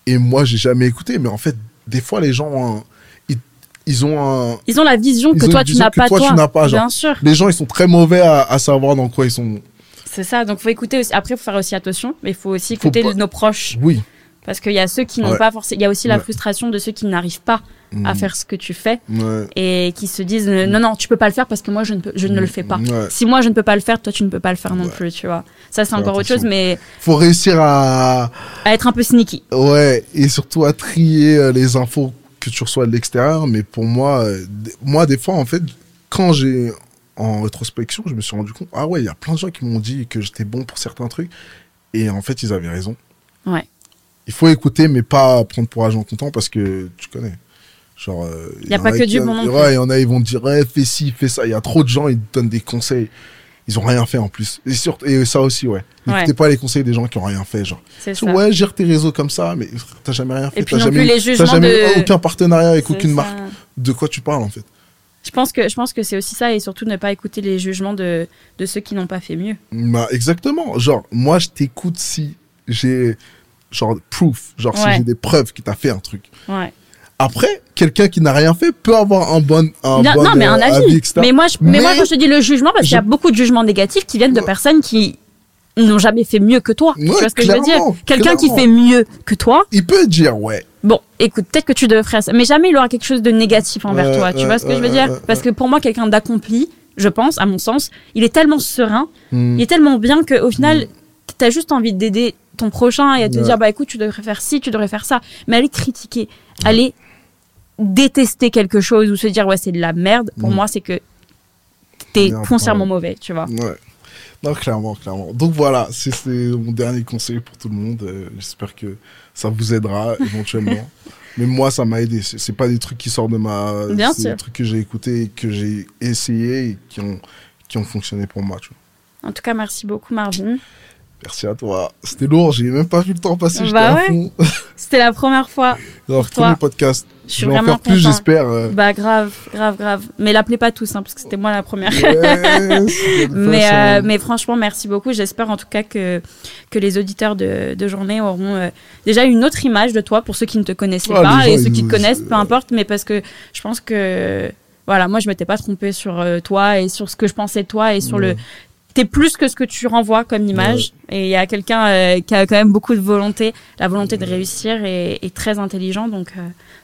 Et moi, j'ai jamais écouté, mais en fait, des fois, les gens, un- ils, ils ont un. Ils ont la vision que toi tu n'as pas toi, tu n'as pas, genre. Bien sûr. Les gens, ils sont très mauvais à, à savoir dans quoi ils sont. C'est ça. Donc faut écouter aussi. Après, faut faire aussi attention, mais il faut aussi Faut écouter pas- nos proches. Oui. Parce qu'il y a ceux qui n'ont Ouais. pas forcément. Il y a aussi la Ouais. frustration de ceux qui n'arrivent pas à Mm. faire ce que tu fais Ouais. et qui se disent euh, non non tu peux pas le faire parce que moi je ne peux, je ne le fais pas. Si moi je ne peux pas le faire, toi tu ne peux pas le faire non plus, tu vois. Ça c'est encore autre chose, mais Faut réussir à. à être un peu sneaky. Ouais. Et surtout à trier euh, les infos que tu reçois de l'extérieur. Mais pour moi, euh, moi, des fois, en fait, quand j'ai. En rétrospection, je me suis rendu compte. Ah ouais, il y a plein de gens qui m'ont dit que j'étais bon pour certains trucs. Et en fait, ils avaient raison. Ouais. Il faut écouter, mais pas prendre pour agent comptant parce que tu connais. Genre, euh, Y a en pas que du bon il y en a, ils vont te dire, fais ci, fais ça. Il y a trop de gens, ils te donnent des conseils. Ils ont rien fait en plus. Et, surtout, et ça aussi, ouais. N'écoutez Ouais. pas les conseils des gens qui ont rien fait, genre. C'est ça. Ouais, gère tes réseaux comme ça, mais t'as jamais rien fait. Et puis non jamais, plus les jugements jamais de- aucun partenariat avec aucune ça. marque. De quoi tu parles, en fait? Je pense que je pense que c'est aussi ça et surtout ne pas écouter les jugements de de ceux qui n'ont pas fait mieux. Bah, exactement. Genre, moi, je t'écoute si j'ai, genre, proof. Genre, si Ouais. j'ai des preuves que t'as fait un truc. Ouais. Après, quelqu'un qui n'a rien fait peut avoir un bon, un non, bon non, mais un euh, avis. Mais moi, je, mais, Mais moi, quand je te dis le jugement, parce qu'il y a beaucoup de jugements négatifs qui viennent de personnes qui n'ont jamais fait mieux que toi. tu vois ce que je veux dire? Quelqu'un qui fait mieux que toi, Il peut dire, ouais. bon, écoute, peut-être que tu devrais ça, mais jamais il aura quelque chose de négatif envers toi. Tu vois ce que je veux dire? Parce que pour moi, quelqu'un d'accompli, je pense, à mon sens, il est tellement serein, Hmm. il est tellement bien qu'au final, t'as juste envie d'aider ton prochain et à te Ouais. dire, bah écoute, tu devrais faire ci, tu devrais faire ça. Mais aller critiquer, aller détester quelque chose ou se dire, ouais, c'est de la merde, pour Mm. moi, c'est que t'es foncièrement mauvais, tu vois. Ouais. Non, clairement, clairement. Donc voilà, c'est mon dernier conseil pour tout le monde. Euh, J'espère que ça vous aidera *laughs* éventuellement. Mais moi, ça m'a aidé. C'est pas des trucs qui sortent de ma. C'est des trucs que j'ai écoutés, que j'ai essayé et qui ont, qui ont fonctionné pour moi. Tu vois. En tout cas, merci beaucoup, Marvin. Merci à toi. C'était lourd, j'ai même pas vu le temps passer. Bah ouais. *laughs* C'était la première fois. *laughs* Alors, premier podcast. Je suis vais en vraiment faire plus, j'espère. euh. Bah grave, grave, grave. Mais l'appelez pas tous, hein, parce que c'était moi la première. *laughs* Mais, euh, mais franchement, merci beaucoup. J'espère en tout cas que, que les auditeurs de, de journée auront euh, déjà une autre image de toi pour ceux qui ne te connaissaient Ouais, pas et gens, ceux qui te connaissent, peu importe. Mais parce que je pense que, voilà, moi je m'étais pas trompée sur toi et sur ce que je pensais de toi et sur le. T'es plus que ce que tu renvoies comme image. Et il y a quelqu'un euh, qui a quand même beaucoup de volonté, la volonté de réussir et, et très intelligent. Donc, euh,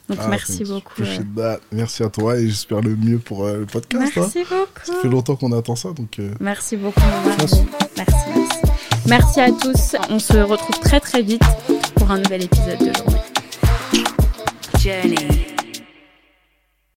donc Ah, merci thank you. beaucoup. euh. Merci à toi et j'espère le mieux pour euh, le podcast. hein. Merci Ça beaucoup. fait longtemps qu'on attend ça, donc. euh, Merci beaucoup. Marvin. Merci. Merci, merci. Merci à tous. On se retrouve très très vite pour un nouvel épisode de journée. Journey.